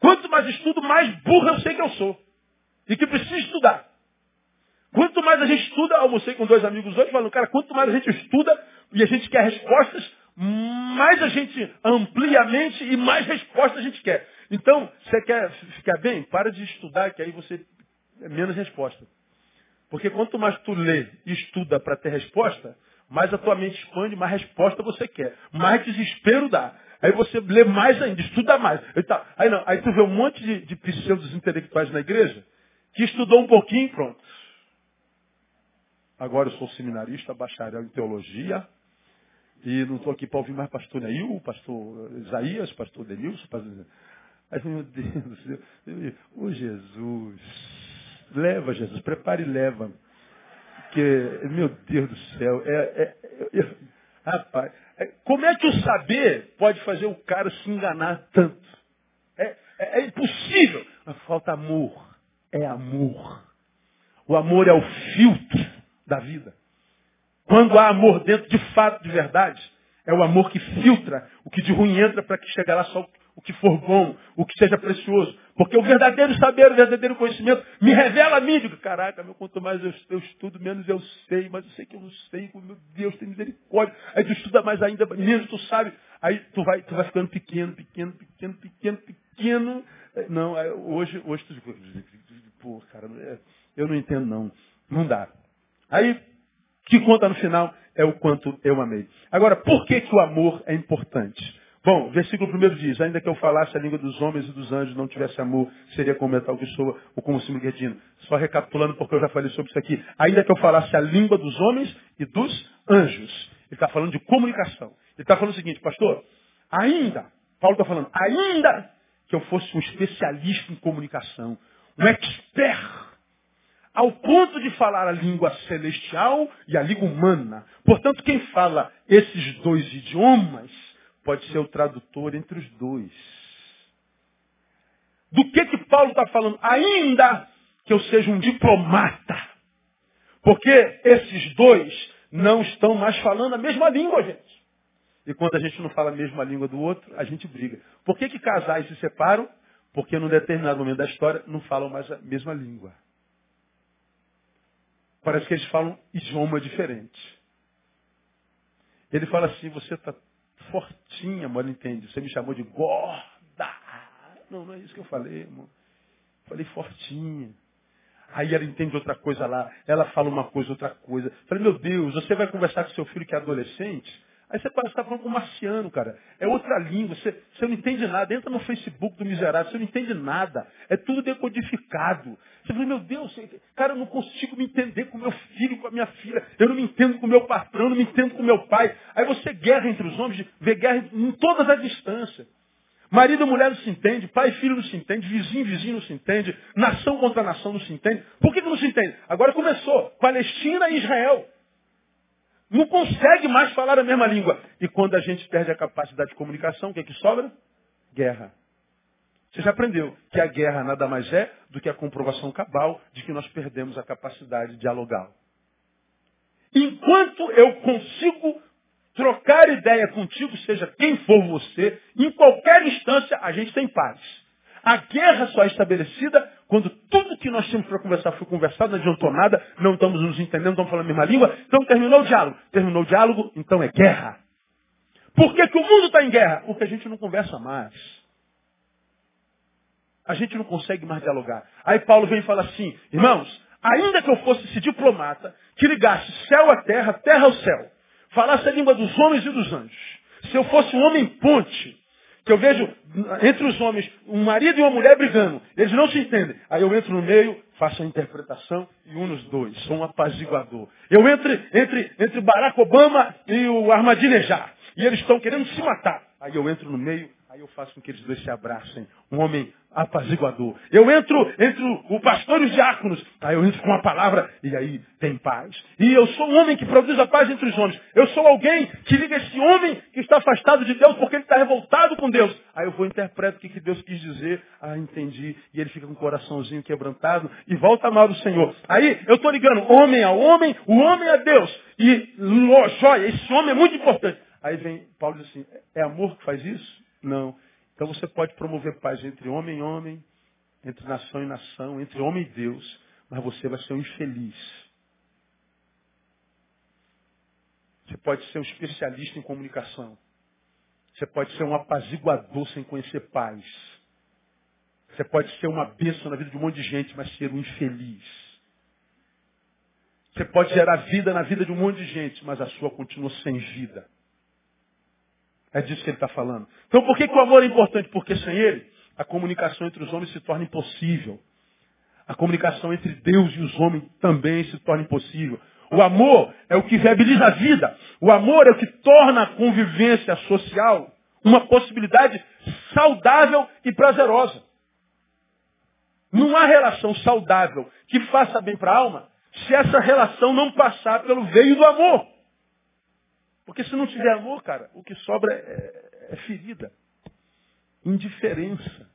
Quanto mais estudo, mais burro eu sei que eu sou. E que preciso estudar. Quanto mais a gente estuda, almocei com dois amigos hoje, falando, cara, quanto mais a gente estuda e a gente quer respostas, mais a gente amplia a mente e mais respostas a gente quer. Então, você quer ficar bem? Para de estudar, que aí você é menos resposta. Porque quanto mais tu lê e estuda para ter resposta, mais a tua mente expande, mais resposta você quer. Mais desespero dá. Aí você lê mais ainda, estuda mais. Aí, não, aí tu vê um monte de, de pseudos intelectuais na igreja que estudou um pouquinho pronto. Agora eu sou seminarista, bacharel em teologia. E não estou aqui para ouvir mais pastor Neil, pastor Isaías, pastor Denilson. Pastor... Aí, meu Deus do céu. Ô Jesus, leva Jesus, prepare e leva. Porque, meu Deus do céu, é, é, é, rapaz, é, como é que o saber pode fazer o cara se enganar tanto? É, é, é impossível. Mas falta amor. É amor. O amor é o filtro da vida. Quando há amor dentro de fato, de verdade, é o amor que filtra o que de ruim entra para que chegue lá só o que for bom, o que seja precioso. Porque o verdadeiro saber, o verdadeiro conhecimento me revela a mim. Digo, caraca, meu, quanto mais eu, eu, estudo, menos eu sei. Mas eu sei que eu não sei. Meu Deus, tem misericórdia. Aí tu estuda mais ainda, menos tu sabe. Aí tu vai, tu vai ficando pequeno, pequeno, pequeno, pequeno, pequeno. Não, hoje, hoje tu... Pô, cara, é, eu não entendo não. Não dá. Aí, que conta no final é o quanto eu amei. Agora, por que, que o amor é importante? Bom, versículo 1 diz, ainda que eu falasse a língua dos homens e dos anjos, não tivesse amor, seria como metal que soa ou como símbolo guedino. Só recapitulando, porque eu já falei sobre isso aqui. Ainda que eu falasse a língua dos homens e dos anjos. Ele está falando de comunicação. Ele está falando o seguinte, pastor, ainda, Paulo está falando, ainda que eu fosse um especialista em comunicação, um expert ao ponto de falar a língua celestial e a língua humana. Portanto, quem fala esses dois idiomas pode ser o tradutor entre os dois. Do que que Paulo está falando? Ainda que eu seja um diplomata. Porque esses dois não estão mais falando a mesma língua, gente. E quando a gente não fala a mesma língua do outro, a gente briga. Por que, que casais se separam? Porque num determinado momento da história não falam mais a mesma língua. Parece que eles falam idioma diferente. Ele fala assim, você está fortinha, mano, entende? Você me chamou de gorda. Não, não é isso que eu falei, irmão. Falei fortinha. Aí ela entende outra coisa lá, ela fala uma coisa, outra coisa. Falei, meu Deus, você vai conversar com seu filho que é adolescente? Aí você parece estar falando com um marciano, cara. É outra língua, você, você não entende nada. Entra no Facebook do miserável, você não entende nada. É tudo decodificado. Você fala, meu Deus, cara, eu não consigo me entender com meu filho, com a minha filha. Eu não me entendo com meu patrão, eu não me entendo com meu pai. Aí você guerra entre os homens, vê guerra em todas as distâncias. Marido e mulher não se entende, pai e filho não se entende, vizinho e vizinho não se entende, nação contra nação não se entende. Por que, que não se entende? Agora começou, Palestina e Israel. Não consegue mais falar a mesma língua. E quando a gente perde a capacidade de comunicação, o que é que sobra? Guerra. Você já aprendeu que a guerra nada mais é do que a comprovação cabal de que nós perdemos a capacidade de dialogar. Enquanto eu consigo trocar ideia contigo, seja quem for você, em qualquer instância a gente tem paz. A guerra só é estabelecida quando tudo que nós tínhamos para conversar foi conversado, não adiantou nada, não estamos nos entendendo, estamos falando a mesma língua, então terminou o diálogo. Terminou o diálogo, então é guerra. Por que, que o mundo está em guerra? Porque a gente não conversa mais. A gente não consegue mais dialogar. Aí Paulo vem e fala assim, irmãos, ainda que eu fosse esse diplomata, que ligasse céu à terra, terra ao céu, falasse a língua dos homens e dos anjos. Se eu fosse um homem ponte, que eu vejo entre os homens um marido e uma mulher brigando, eles não se entendem. Aí eu entro no meio, faço a interpretação e uno os dois, sou um apaziguador. Eu entro entre, entre Barack Obama e o Ahmadinejad, e eles estão querendo se matar. Aí eu entro no meio, aí eu faço com que eles dois se abracem. Um homem apaziguador. Eu entro entre o pastor e os diáconos. Aí eu entro com uma palavra e aí tem paz. E eu sou um homem que produz a paz entre os homens. Eu sou alguém que liga esse homem que está afastado de Deus porque ele está revoltado com Deus. Aí eu vou interpretar o que Deus quis dizer. Ah, entendi. E ele fica com o coraçãozinho quebrantado e volta a amar o Senhor. Aí eu estou ligando homem a homem, o homem a Deus. E, joia, esse homem é muito importante. Aí vem Paulo diz assim, é amor que faz isso? Não. Então você pode promover paz entre homem e homem, entre nação e nação, entre homem e Deus, mas você vai ser um infeliz. Você pode ser um especialista em comunicação. Você pode ser um apaziguador sem conhecer paz. Você pode ser uma bênção na vida de um monte de gente, mas ser um infeliz. Você pode gerar vida na vida de um monte de gente, mas a sua continua sem vida. É disso que ele está falando. Então por que, que o amor é importante? Porque sem ele, a comunicação entre os homens se torna impossível. A comunicação entre Deus e os homens também se torna impossível. O amor é o que viabiliza a vida. O amor é o que torna a convivência social uma possibilidade saudável e prazerosa. Não há relação saudável que faça bem para a alma se essa relação não passar pelo veio do amor. Porque se não tiver amor, cara, o que sobra é, é ferida, indiferença.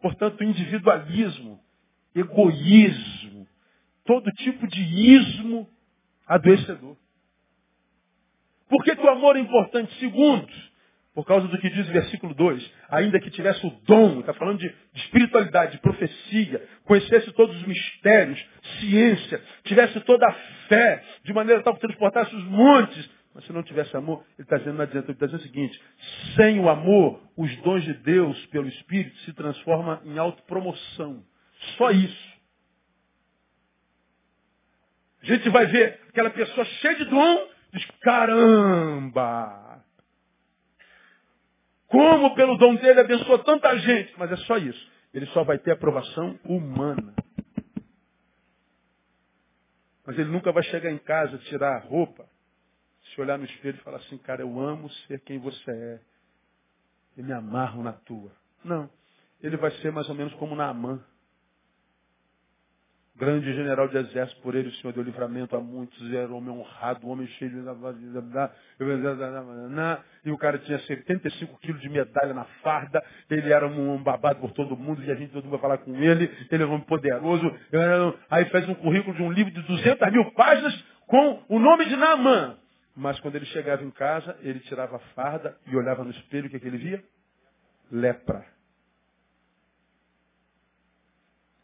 Portanto, individualismo, egoísmo, todo tipo de ismo adoecedor. Por que, que o amor é importante? Segundo, por causa do que diz o versículo 2. Ainda que tivesse o dom, está falando de, de, espiritualidade, de profecia, conhecesse todos os mistérios, ciência, tivesse toda a fé, de maneira tal que transportasse os montes. Mas se não tivesse amor, ele está dizendo, não adianta, ele está dizendo o seguinte, sem o amor, os dons de Deus pelo Espírito se transformam em autopromoção. Só isso. A gente vai ver aquela pessoa cheia de dom, diz, caramba, como pelo dom dele abençoou tanta gente. Mas é só isso. Ele só vai ter aprovação humana. Mas ele nunca vai chegar em casa, tirar a roupa, se olhar no espelho e falar assim, cara, eu amo ser quem você é. E me amarro na tua. Não. Ele vai ser mais ou menos como Naamã grande general de exército, por ele o Senhor deu livramento a muitos, era homem honrado, homem cheio de... E o cara tinha 75 quilos de medalha na farda, ele era um babado por todo mundo, e a gente todo mundo vai falar com ele, ele era um homem poderoso, aí fez um currículo de um livro de 200 mil páginas com o nome de Naamã. Mas quando ele chegava em casa, ele tirava a farda e olhava no espelho, o que, é que ele via? lepra.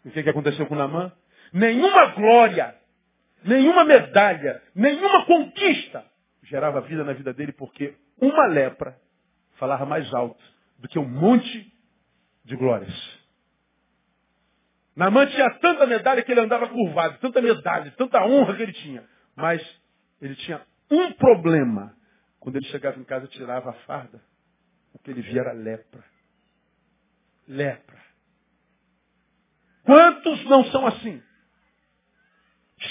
O que, que aconteceu com Namã? Nenhuma glória, nenhuma medalha, nenhuma conquista gerava vida na vida dele, porque uma lepra falava mais alto do que um monte de glórias. Namã tinha tanta medalha que ele andava curvado, tanta medalha, tanta honra que ele tinha. Mas ele tinha um problema. Quando ele chegava em casa, tirava a farda, o que ele via era lepra. Lepra. Quantos não são assim?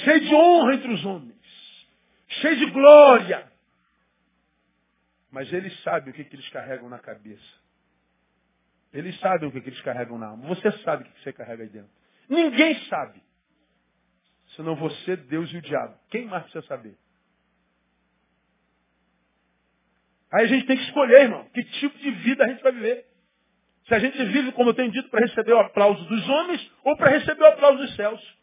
Cheio de honra entre os homens. Cheio de glória. Mas eles sabem o que, que eles carregam na cabeça. Eles sabem o que, que eles carregam na alma. Você sabe o que você carrega aí dentro. Ninguém sabe. Senão você, Deus e o diabo. Quem mais precisa saber? Aí a gente tem que escolher, irmão, que tipo de vida a gente vai viver. Se a gente vive, como eu tenho dito, para receber o aplauso dos homens ou para receber o aplauso dos céus.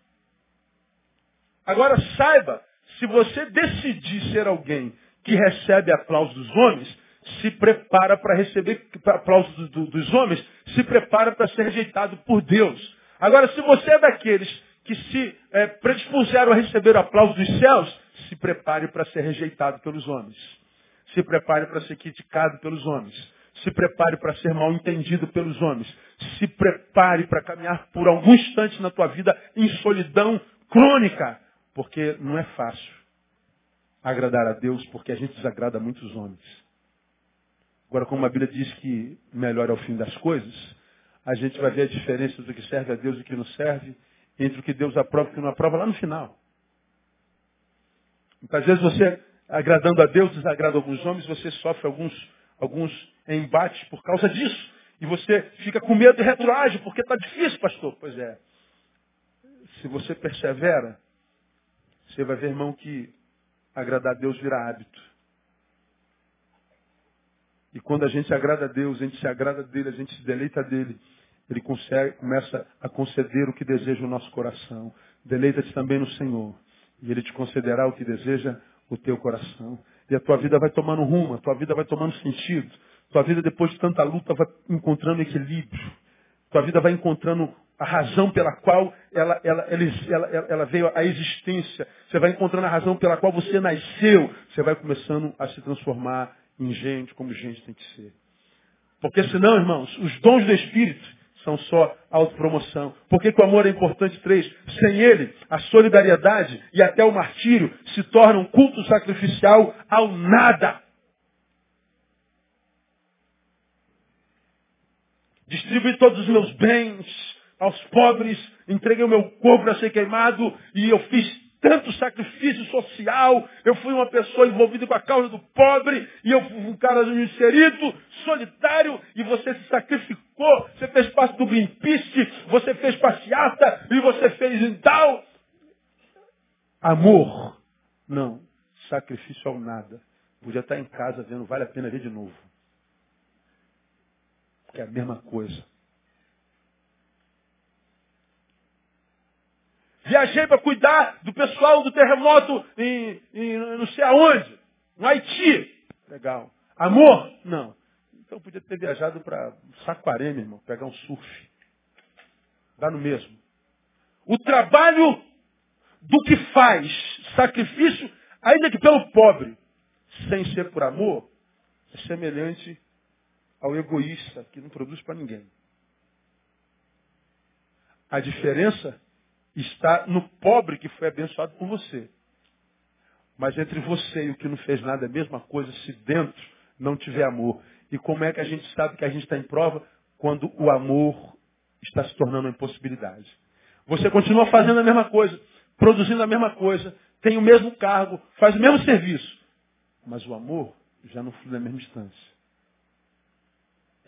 Agora saiba, se você decidir ser alguém que recebe aplauso dos homens, se prepara para receber aplauso do, do, dos homens, se prepara para ser rejeitado por Deus. Agora, se você é daqueles que se é, predispuseram a receber o aplauso dos céus, se prepare para ser rejeitado pelos homens. Se prepare para ser criticado pelos homens. Se prepare para ser mal entendido pelos homens. Se prepare para caminhar por algum instante na tua vida em solidão crônica. Porque não é fácil agradar a Deus, porque a gente desagrada muitos homens. Agora, como a Bíblia diz que melhor é o fim das coisas, a gente vai ver a diferença do que serve a Deus e o que não serve, entre o que Deus aprova e o que não aprova lá no final. Então, às vezes você, agradando a Deus, desagrada alguns homens, você sofre alguns, alguns embates por causa disso. E você fica com medo e retroage, porque está difícil, pastor. Pois é. Se você persevera, você vai ver, irmão, que agradar a Deus vira hábito. E quando a gente agrada a Deus, a gente se agrada dele, a gente se deleita dele, ele consegue, começa a conceder o que deseja o nosso coração. Deleita-te também no Senhor. E ele te concederá o que deseja o teu coração. E a tua vida vai tomando rumo, a tua vida vai tomando sentido. Tua vida, depois de tanta luta, vai encontrando equilíbrio. Tua vida vai encontrando a razão pela qual ela, ela, ela, ela, veio à existência. Você vai encontrando a razão pela qual você nasceu. Você vai começando a se transformar em gente como gente tem que ser. Porque senão, irmãos, os dons do Espírito são só autopromoção. Por que, que o amor é importante? Três. Sem ele, a solidariedade e até o martírio se tornam culto sacrificial ao nada. Distribuí todos os meus bens aos pobres, entreguei o meu corpo para ser queimado e eu fiz tanto sacrifício social, eu fui uma pessoa envolvida com a causa do pobre, e eu fui um cara inserido, solitário, e você se sacrificou, você fez parte do Greenpeace, você fez passeata, e você fez em tal. Amor. Não. Sacrifício ao nada. Podia estar em casa vendo, vale a pena ver de novo. Porque é a mesma coisa. Viajei para cuidar do pessoal do terremoto em, em não sei aonde, no Haiti. Legal. Amor? Não. Então podia ter viajado para Saquarema, irmão, pegar um surf. Dá no mesmo. O trabalho do que faz sacrifício, ainda que pelo pobre, sem ser por amor, é semelhante ao egoísta que não produz para ninguém. A diferença está no pobre que foi abençoado por você. Mas entre você e o que não fez nada é a mesma coisa se dentro não tiver amor. E como é que a gente sabe que a gente está em prova? Quando o amor está se tornando uma impossibilidade. Você continua fazendo a mesma coisa, produzindo a mesma coisa, tem o mesmo cargo, faz o mesmo serviço. Mas o amor já não flui na mesma instância.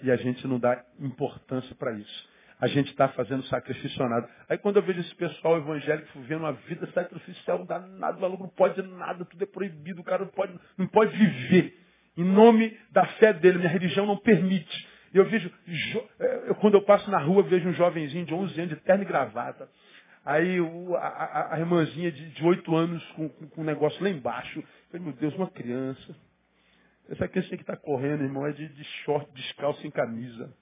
E a gente não dá importância para isso a gente está fazendo sacrifício nada. Aí quando eu vejo esse pessoal evangélico vivendo uma vida sacrificial, nada, o maluco não pode nada, tudo é proibido, o cara não pode, não pode viver. Em nome da fé dele, minha religião não permite. Eu vejo, é, eu, quando eu passo na rua, vejo um jovenzinho de 11 anos de terno e gravata. Aí o, a, a, irmãzinha de, de 8 anos com, com, com um negócio lá embaixo. Eu falei, meu Deus, uma criança. Essa criança que está correndo, irmão, é de, de short, descalço, sem camisa.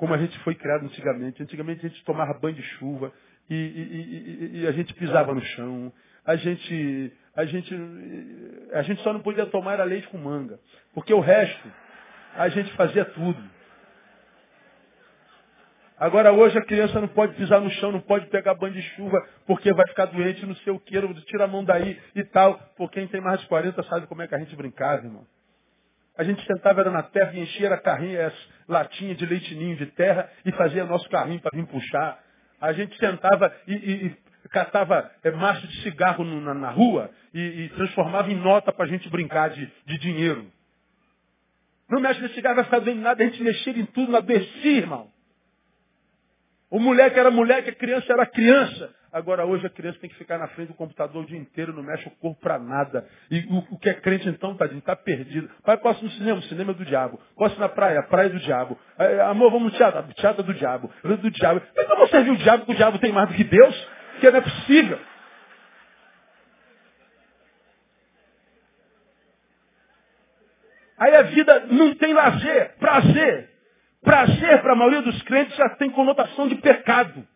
Como a gente foi criado antigamente. Antigamente a gente tomava banho de chuva e, e, e, e a gente pisava no chão. A gente, a gente, a gente só não podia tomar a leite com manga, porque o resto a gente fazia tudo. Agora hoje a criança não pode pisar no chão, não pode pegar banho de chuva, porque vai ficar doente, não sei o que, tira a mão daí e tal. Por quem tem mais de 40 sabe como é que a gente brincava, irmão. A gente sentava era na terra e enchia a carrinha, as latinhas de leitinho de terra e fazia nosso carrinho para vir puxar. A gente sentava e, e, e catava é, maço de cigarro no, na, na, rua e, e, transformava em nota para a gente brincar de, de dinheiro. Não mexe nesse cigarro, vai ficar doendo nada, a gente mexia em tudo, na descia, irmão. O moleque era moleque, a criança era criança. Agora hoje a criança tem que ficar na frente do computador o dia inteiro, não mexe o corpo para nada. E o, o, que é crente então, tadinho, está perdido. Pai, posso no cinema? O cinema é do diabo. Posso na praia? Praia é do diabo. É, amor, vamos no teatro? teatro é do diabo. É do diabo. Mas eu vou servir o diabo, porque o diabo tem mais do que Deus? Que não é possível. Aí a vida não tem lazer, prazer. Prazer para a maioria dos crentes já tem conotação de pecado.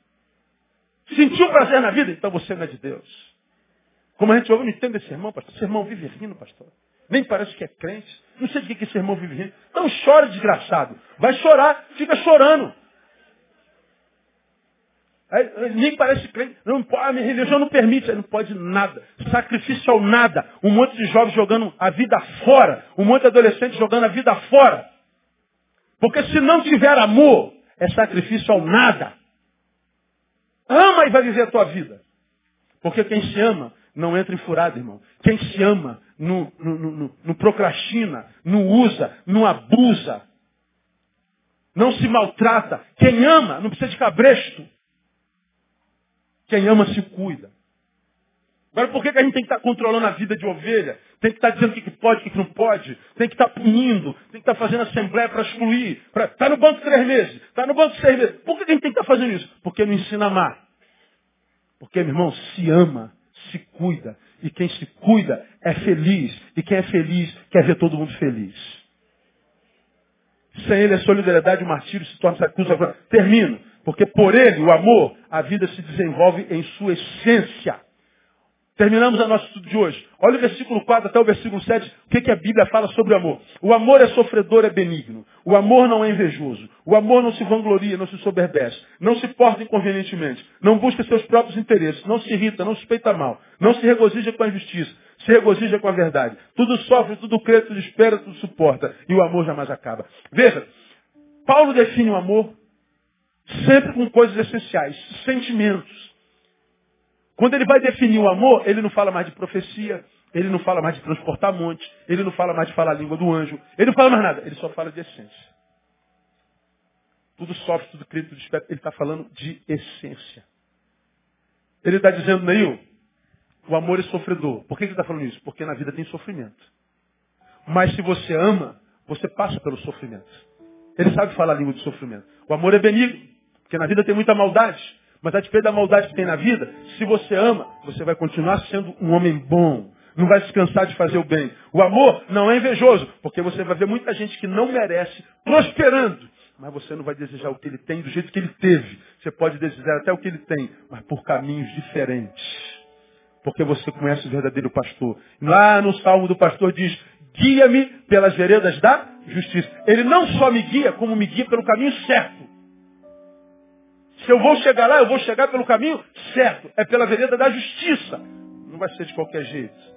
Sentiu prazer na vida? Então você não é de Deus. Como a gente ouve, não entende esse irmão, pastor. Esse irmão vive rindo, pastor. Nem parece que é crente. Não sei de que esse irmão vive rindo. Então chora, desgraçado. Vai chorar, fica chorando. Aí, nem parece crente. Não, a minha religião não permite. Aí não pode nada. Sacrifício ao nada. Um monte de jovens jogando a vida fora. Um monte de adolescentes jogando a vida fora. Porque se não tiver amor, é sacrifício ao nada. Ama e vai viver a tua vida. Porque quem se ama não entra em furada, irmão. Quem se ama não, não, não, não procrastina, não usa, não abusa, não se maltrata. Quem ama não precisa de cabresto. Quem ama se cuida. Agora, por que, que a gente tem que estar controlando a vida de ovelha? Tem que estar dizendo o que, pode, o que, não pode. Tem que estar punindo. Tem que estar fazendo assembleia para excluir. Está no banco três meses. Está no banco seis meses. Por que, que a gente tem que estar fazendo isso? Porque não ensina a amar. Porque, meu irmão, se ama, se cuida. E quem se cuida é feliz. E quem é feliz quer ver todo mundo feliz. Sem ele, a solidariedade o martírio se torna sacrifício. Termino. Porque por ele, o amor, a vida se desenvolve em sua essência. Terminamos a nosso estudo de hoje. Olha o versículo 4 até o versículo 7, o que, que a Bíblia fala sobre o amor. O amor é sofredor, é benigno. O amor não é invejoso. O amor não se vangloria, não se soberbece. Não se porta inconvenientemente. Não busca seus próprios interesses. Não se irrita, não suspeita mal. Não se regozija com a injustiça. Se regozija com a verdade. Tudo sofre, tudo crê, tudo espera, tudo suporta. E o amor jamais acaba. Veja, Paulo define o amor sempre com coisas essenciais. Sentimentos. Quando ele vai definir o amor, ele não fala mais de profecia, ele não fala mais de transportar monte, ele não fala mais de falar a língua do anjo, ele não fala mais nada, ele só fala de essência. Tudo sofre, tudo crê, tudo espera. Ele está falando de essência. Ele está dizendo, Neil, o amor é sofredor. Por que ele está falando isso? Porque na vida tem sofrimento. Mas se você ama, você passa pelo sofrimento. Ele sabe falar a língua de sofrimento. O amor é benigno, porque na vida tem muita maldade. Mas a despeito da maldade que tem na vida, se você ama, você vai continuar sendo um homem bom. Não vai se cansar de fazer o bem. O amor não é invejoso, porque você vai ver muita gente que não merece prosperando. Mas você não vai desejar o que ele tem do jeito que ele teve. Você pode desejar até o que ele tem, mas por caminhos diferentes. Porque você conhece o verdadeiro pastor. Lá no salmo do pastor diz, guia-me pelas veredas da justiça. Ele não só me guia, como me guia pelo caminho certo. Se eu vou chegar lá, eu vou chegar pelo caminho certo. É pela vereda da justiça. Não vai ser de qualquer jeito.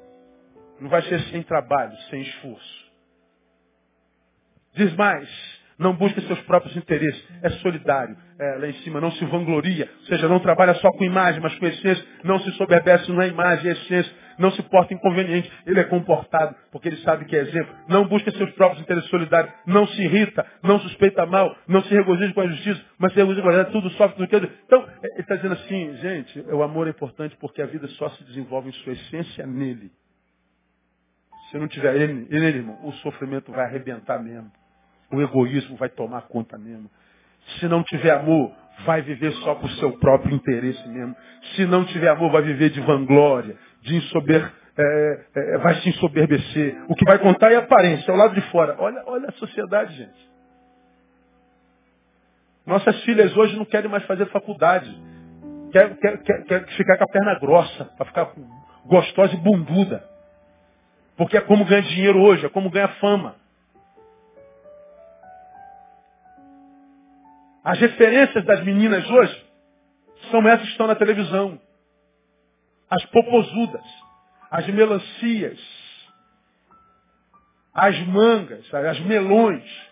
Não vai ser sem trabalho, sem esforço. Diz mais, não busca seus próprios interesses. É solidário. É, lá em cima, não se vangloria. Ou seja, não trabalha só com imagem, mas com essência. Não se soberbece, é imagem, é essência não se porta inconveniente, ele é comportado, porque ele sabe que é exemplo, não busca seus próprios interesses solidários, não se irrita, não suspeita mal, não se regozija com a justiça, mas se regozija com a verdade, tudo sofre, tudo quer. Então, ele está dizendo assim, gente, o amor é importante porque a vida só se desenvolve em sua essência nele. Se não tiver ele, ele irmão, o sofrimento vai arrebentar mesmo. O egoísmo vai tomar conta mesmo. Se não tiver amor, vai viver só por seu próprio interesse mesmo. Se não tiver amor, vai viver de vanglória, de insober, é, é, vai se ensoberbecer. O que vai contar é a aparência, é o lado de fora. Olha, olha a sociedade, gente. Nossas filhas hoje não querem mais fazer faculdade. Quer, quer, quer, quer ficar com a perna grossa, para ficar gostosa e bunduda. Porque é como ganha dinheiro hoje, é como ganha fama. As referências das meninas hoje são essas que estão na televisão. As popozudas, as melancias, as mangas, as melões.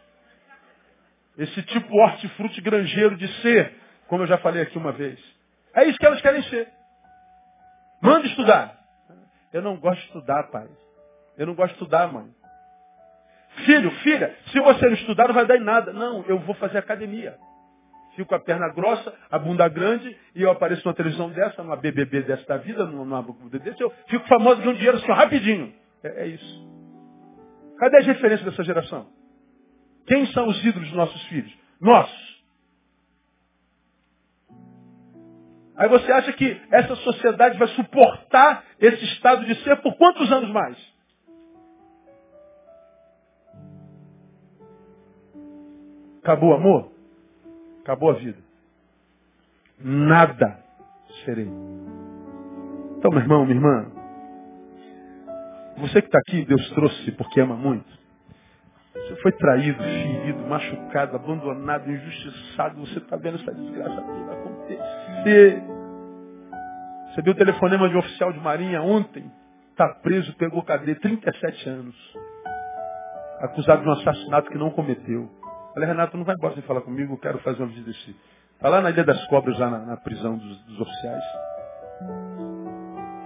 Esse tipo hortifruti granjeiro de ser, como eu já falei aqui uma vez. É isso que elas querem ser. Manda estudar. Eu não gosto de estudar, pai. Eu não gosto de estudar, mãe. Filho, filha, se você não estudar, não vai dar em nada. Não, eu vou fazer academia. Fico com a perna grossa, a bunda grande, e eu apareço numa televisão dessa, numa BBB dessa da vida, numa desse, eu fico famoso ganho dinheiro assim, rapidinho. É, é isso. Cadê as referências dessa geração? Quem são os ídolos dos nossos filhos? Nós. Aí você acha que essa sociedade vai suportar esse estado de ser por quantos anos mais? Acabou o amor? Acabou a vida. Nada serei. Então, meu irmão, minha irmã, você que está aqui, Deus trouxe porque ama muito. Você foi traído, ferido, machucado, abandonado, injustiçado. Você está vendo essa desgraça toda acontecer. Você viu o telefonema de um oficial de marinha ontem? Está preso, pegou cadeia, 37 anos. Acusado de um assassinato que não cometeu. Falei, Renato, não vai embora sem falar comigo, eu quero fazer uma visita desse. Está lá na Ilha das Cobras, lá na, na prisão dos, dos oficiais.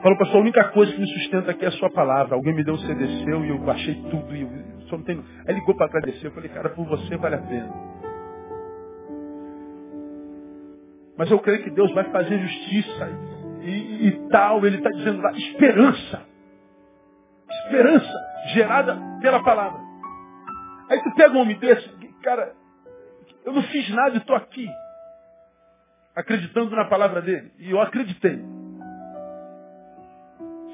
Falou, pastor, a única coisa que me sustenta aqui é a sua palavra. Alguém me deu um CD seu e eu baixei tudo e eu, só não tenho. Aí ligou para agradecer. Eu falei, cara, por você vale a pena. Mas eu creio que Deus vai fazer justiça e, e tal. Ele está dizendo lá, esperança. Esperança gerada pela palavra. Aí tu pega um homem desse, cara, eu não fiz nada e estou aqui. Acreditando na palavra dele. E eu acreditei.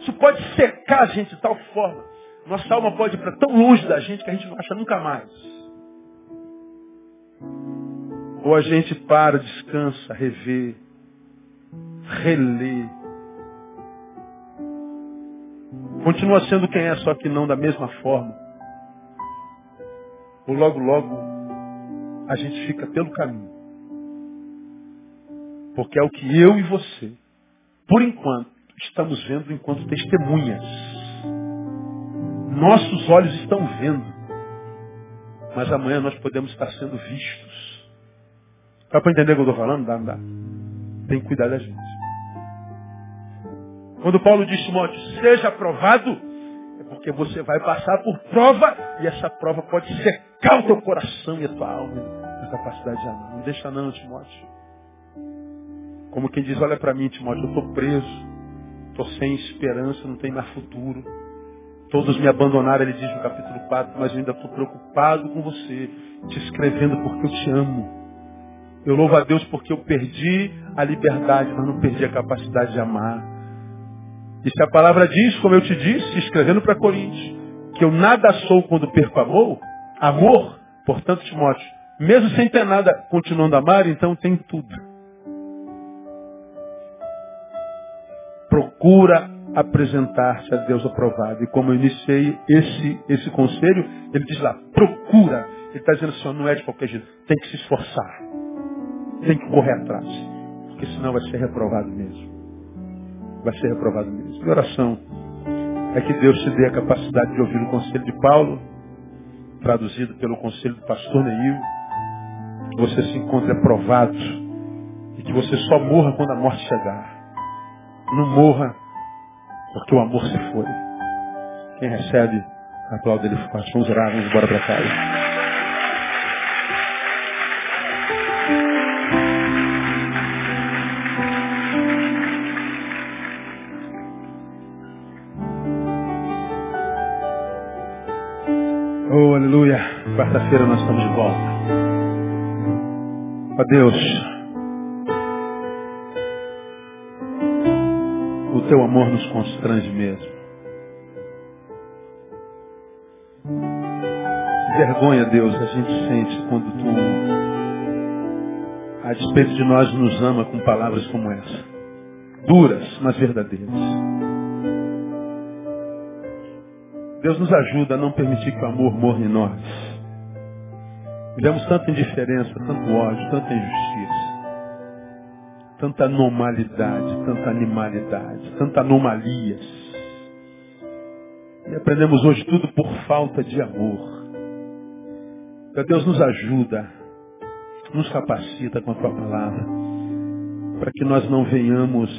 Isso pode secar a gente de tal forma. Nossa alma pode ir para tão longe da gente que a gente não acha nunca mais. Ou a gente para, descansa, revê, relê. Continua sendo quem é, só que não da mesma forma. Ou logo, logo, a gente fica pelo caminho. Porque é o que eu e você, por enquanto, estamos vendo enquanto testemunhas. Nossos olhos estão vendo. Mas amanhã nós podemos estar sendo vistos. Dá para entender o que eu estou falando? Dá, dá. Tem que cuidar da gente. Quando Paulo diz, Timóteo, seja aprovado, é porque você vai passar por prova e essa prova pode secar o teu coração e a tua alma, a capacidade de amar. Não deixa não, Timóteo. Como quem diz, olha para mim, Timóteo, eu estou preso. Estou sem esperança, não tenho mais futuro. Todos me abandonaram, ele diz no capítulo 4, mas eu ainda estou preocupado com você, te escrevendo porque eu te amo. Eu louvo a Deus porque eu perdi a liberdade, mas não perdi a capacidade de amar. E se a palavra diz, como eu te disse, escrevendo para Coríntios, que eu nada sou quando perco amor, amor, portanto, Timóteo, mesmo sem ter nada, continuando a amar, então tem tudo. procura apresentar-se a Deus aprovado. E como eu iniciei esse, esse conselho, ele diz lá, procura. Ele está dizendo assim, não é de qualquer jeito, tem que se esforçar. Tem que correr atrás. Porque senão vai ser reprovado mesmo. Vai ser reprovado mesmo. Minha oração é que Deus te dê a capacidade de ouvir o conselho de Paulo, traduzido pelo conselho do pastor Neil, que você se encontre aprovado e que você só morra quando a morte chegar. Não morra, porque o amor se foi. Quem recebe, aplaude ele forte. Vamos orar, vamos embora para casa. Oh, aleluia. Quarta-feira nós estamos de volta. Ó Deus, o teu amor nos constrange mesmo. Vergonha, Deus, a gente sente quando tu a despeito de nós, nos ama com palavras como essa. Duras, mas verdadeiras. Deus nos ajuda a não permitir que o amor morra em nós. Vivemos tanta indiferença, tanto ódio, tanta injustiça, tanta anormalidade, tanta animalidade, tanta anomalias. E aprendemos hoje tudo por falta de amor. Então Deus nos ajuda, nos capacita com a tua palavra, para que nós não venhamos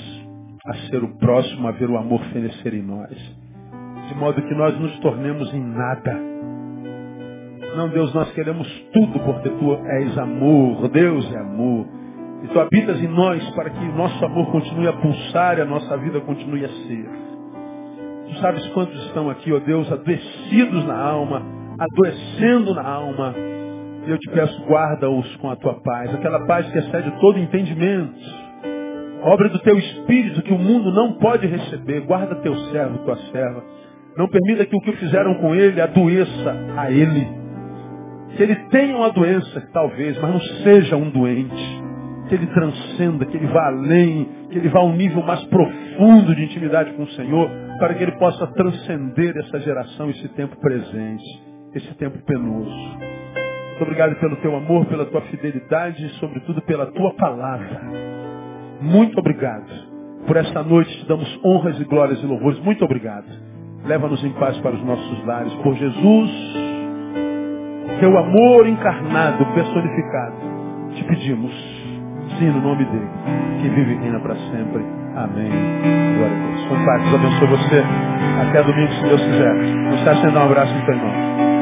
a ser o próximo a ver o amor fenecer em nós, de modo que nós nos tornemos em nada. Não, Deus, nós queremos tudo porque tu és amor, Deus é amor. E tu habitas em nós para que nosso amor continue a pulsar e a nossa vida continue a ser. Tu sabes quantos estão aqui, ó Deus, adoecidos na alma, adoecendo na alma. E eu te peço, guarda-os com a tua paz, aquela paz que excede todo entendimento. Obra do teu espírito que o mundo não pode receber. Guarda teu servo, tua serva. Não permita que o que fizeram com ele adoeça a ele. Que ele tenha uma doença, talvez, mas não seja um doente. Que ele transcenda, que ele vá além, que ele vá a um nível mais profundo de intimidade com o Senhor, para que ele possa transcender essa geração, esse tempo presente, esse tempo penoso. Muito obrigado pelo teu amor, pela tua fidelidade e, sobretudo, pela tua palavra. Muito obrigado. Por esta noite te damos honras e glórias e louvores. Muito obrigado. Leva-nos em paz para os nossos lares. Por Jesus, teu amor encarnado, personificado, te pedimos. Sim, no nome dele, que vive e reina para sempre. Amém. Glória a Deus. Com paz, Deus abençoe você. Até domingo, se Deus quiser. Não sendo um abraço teu irmão.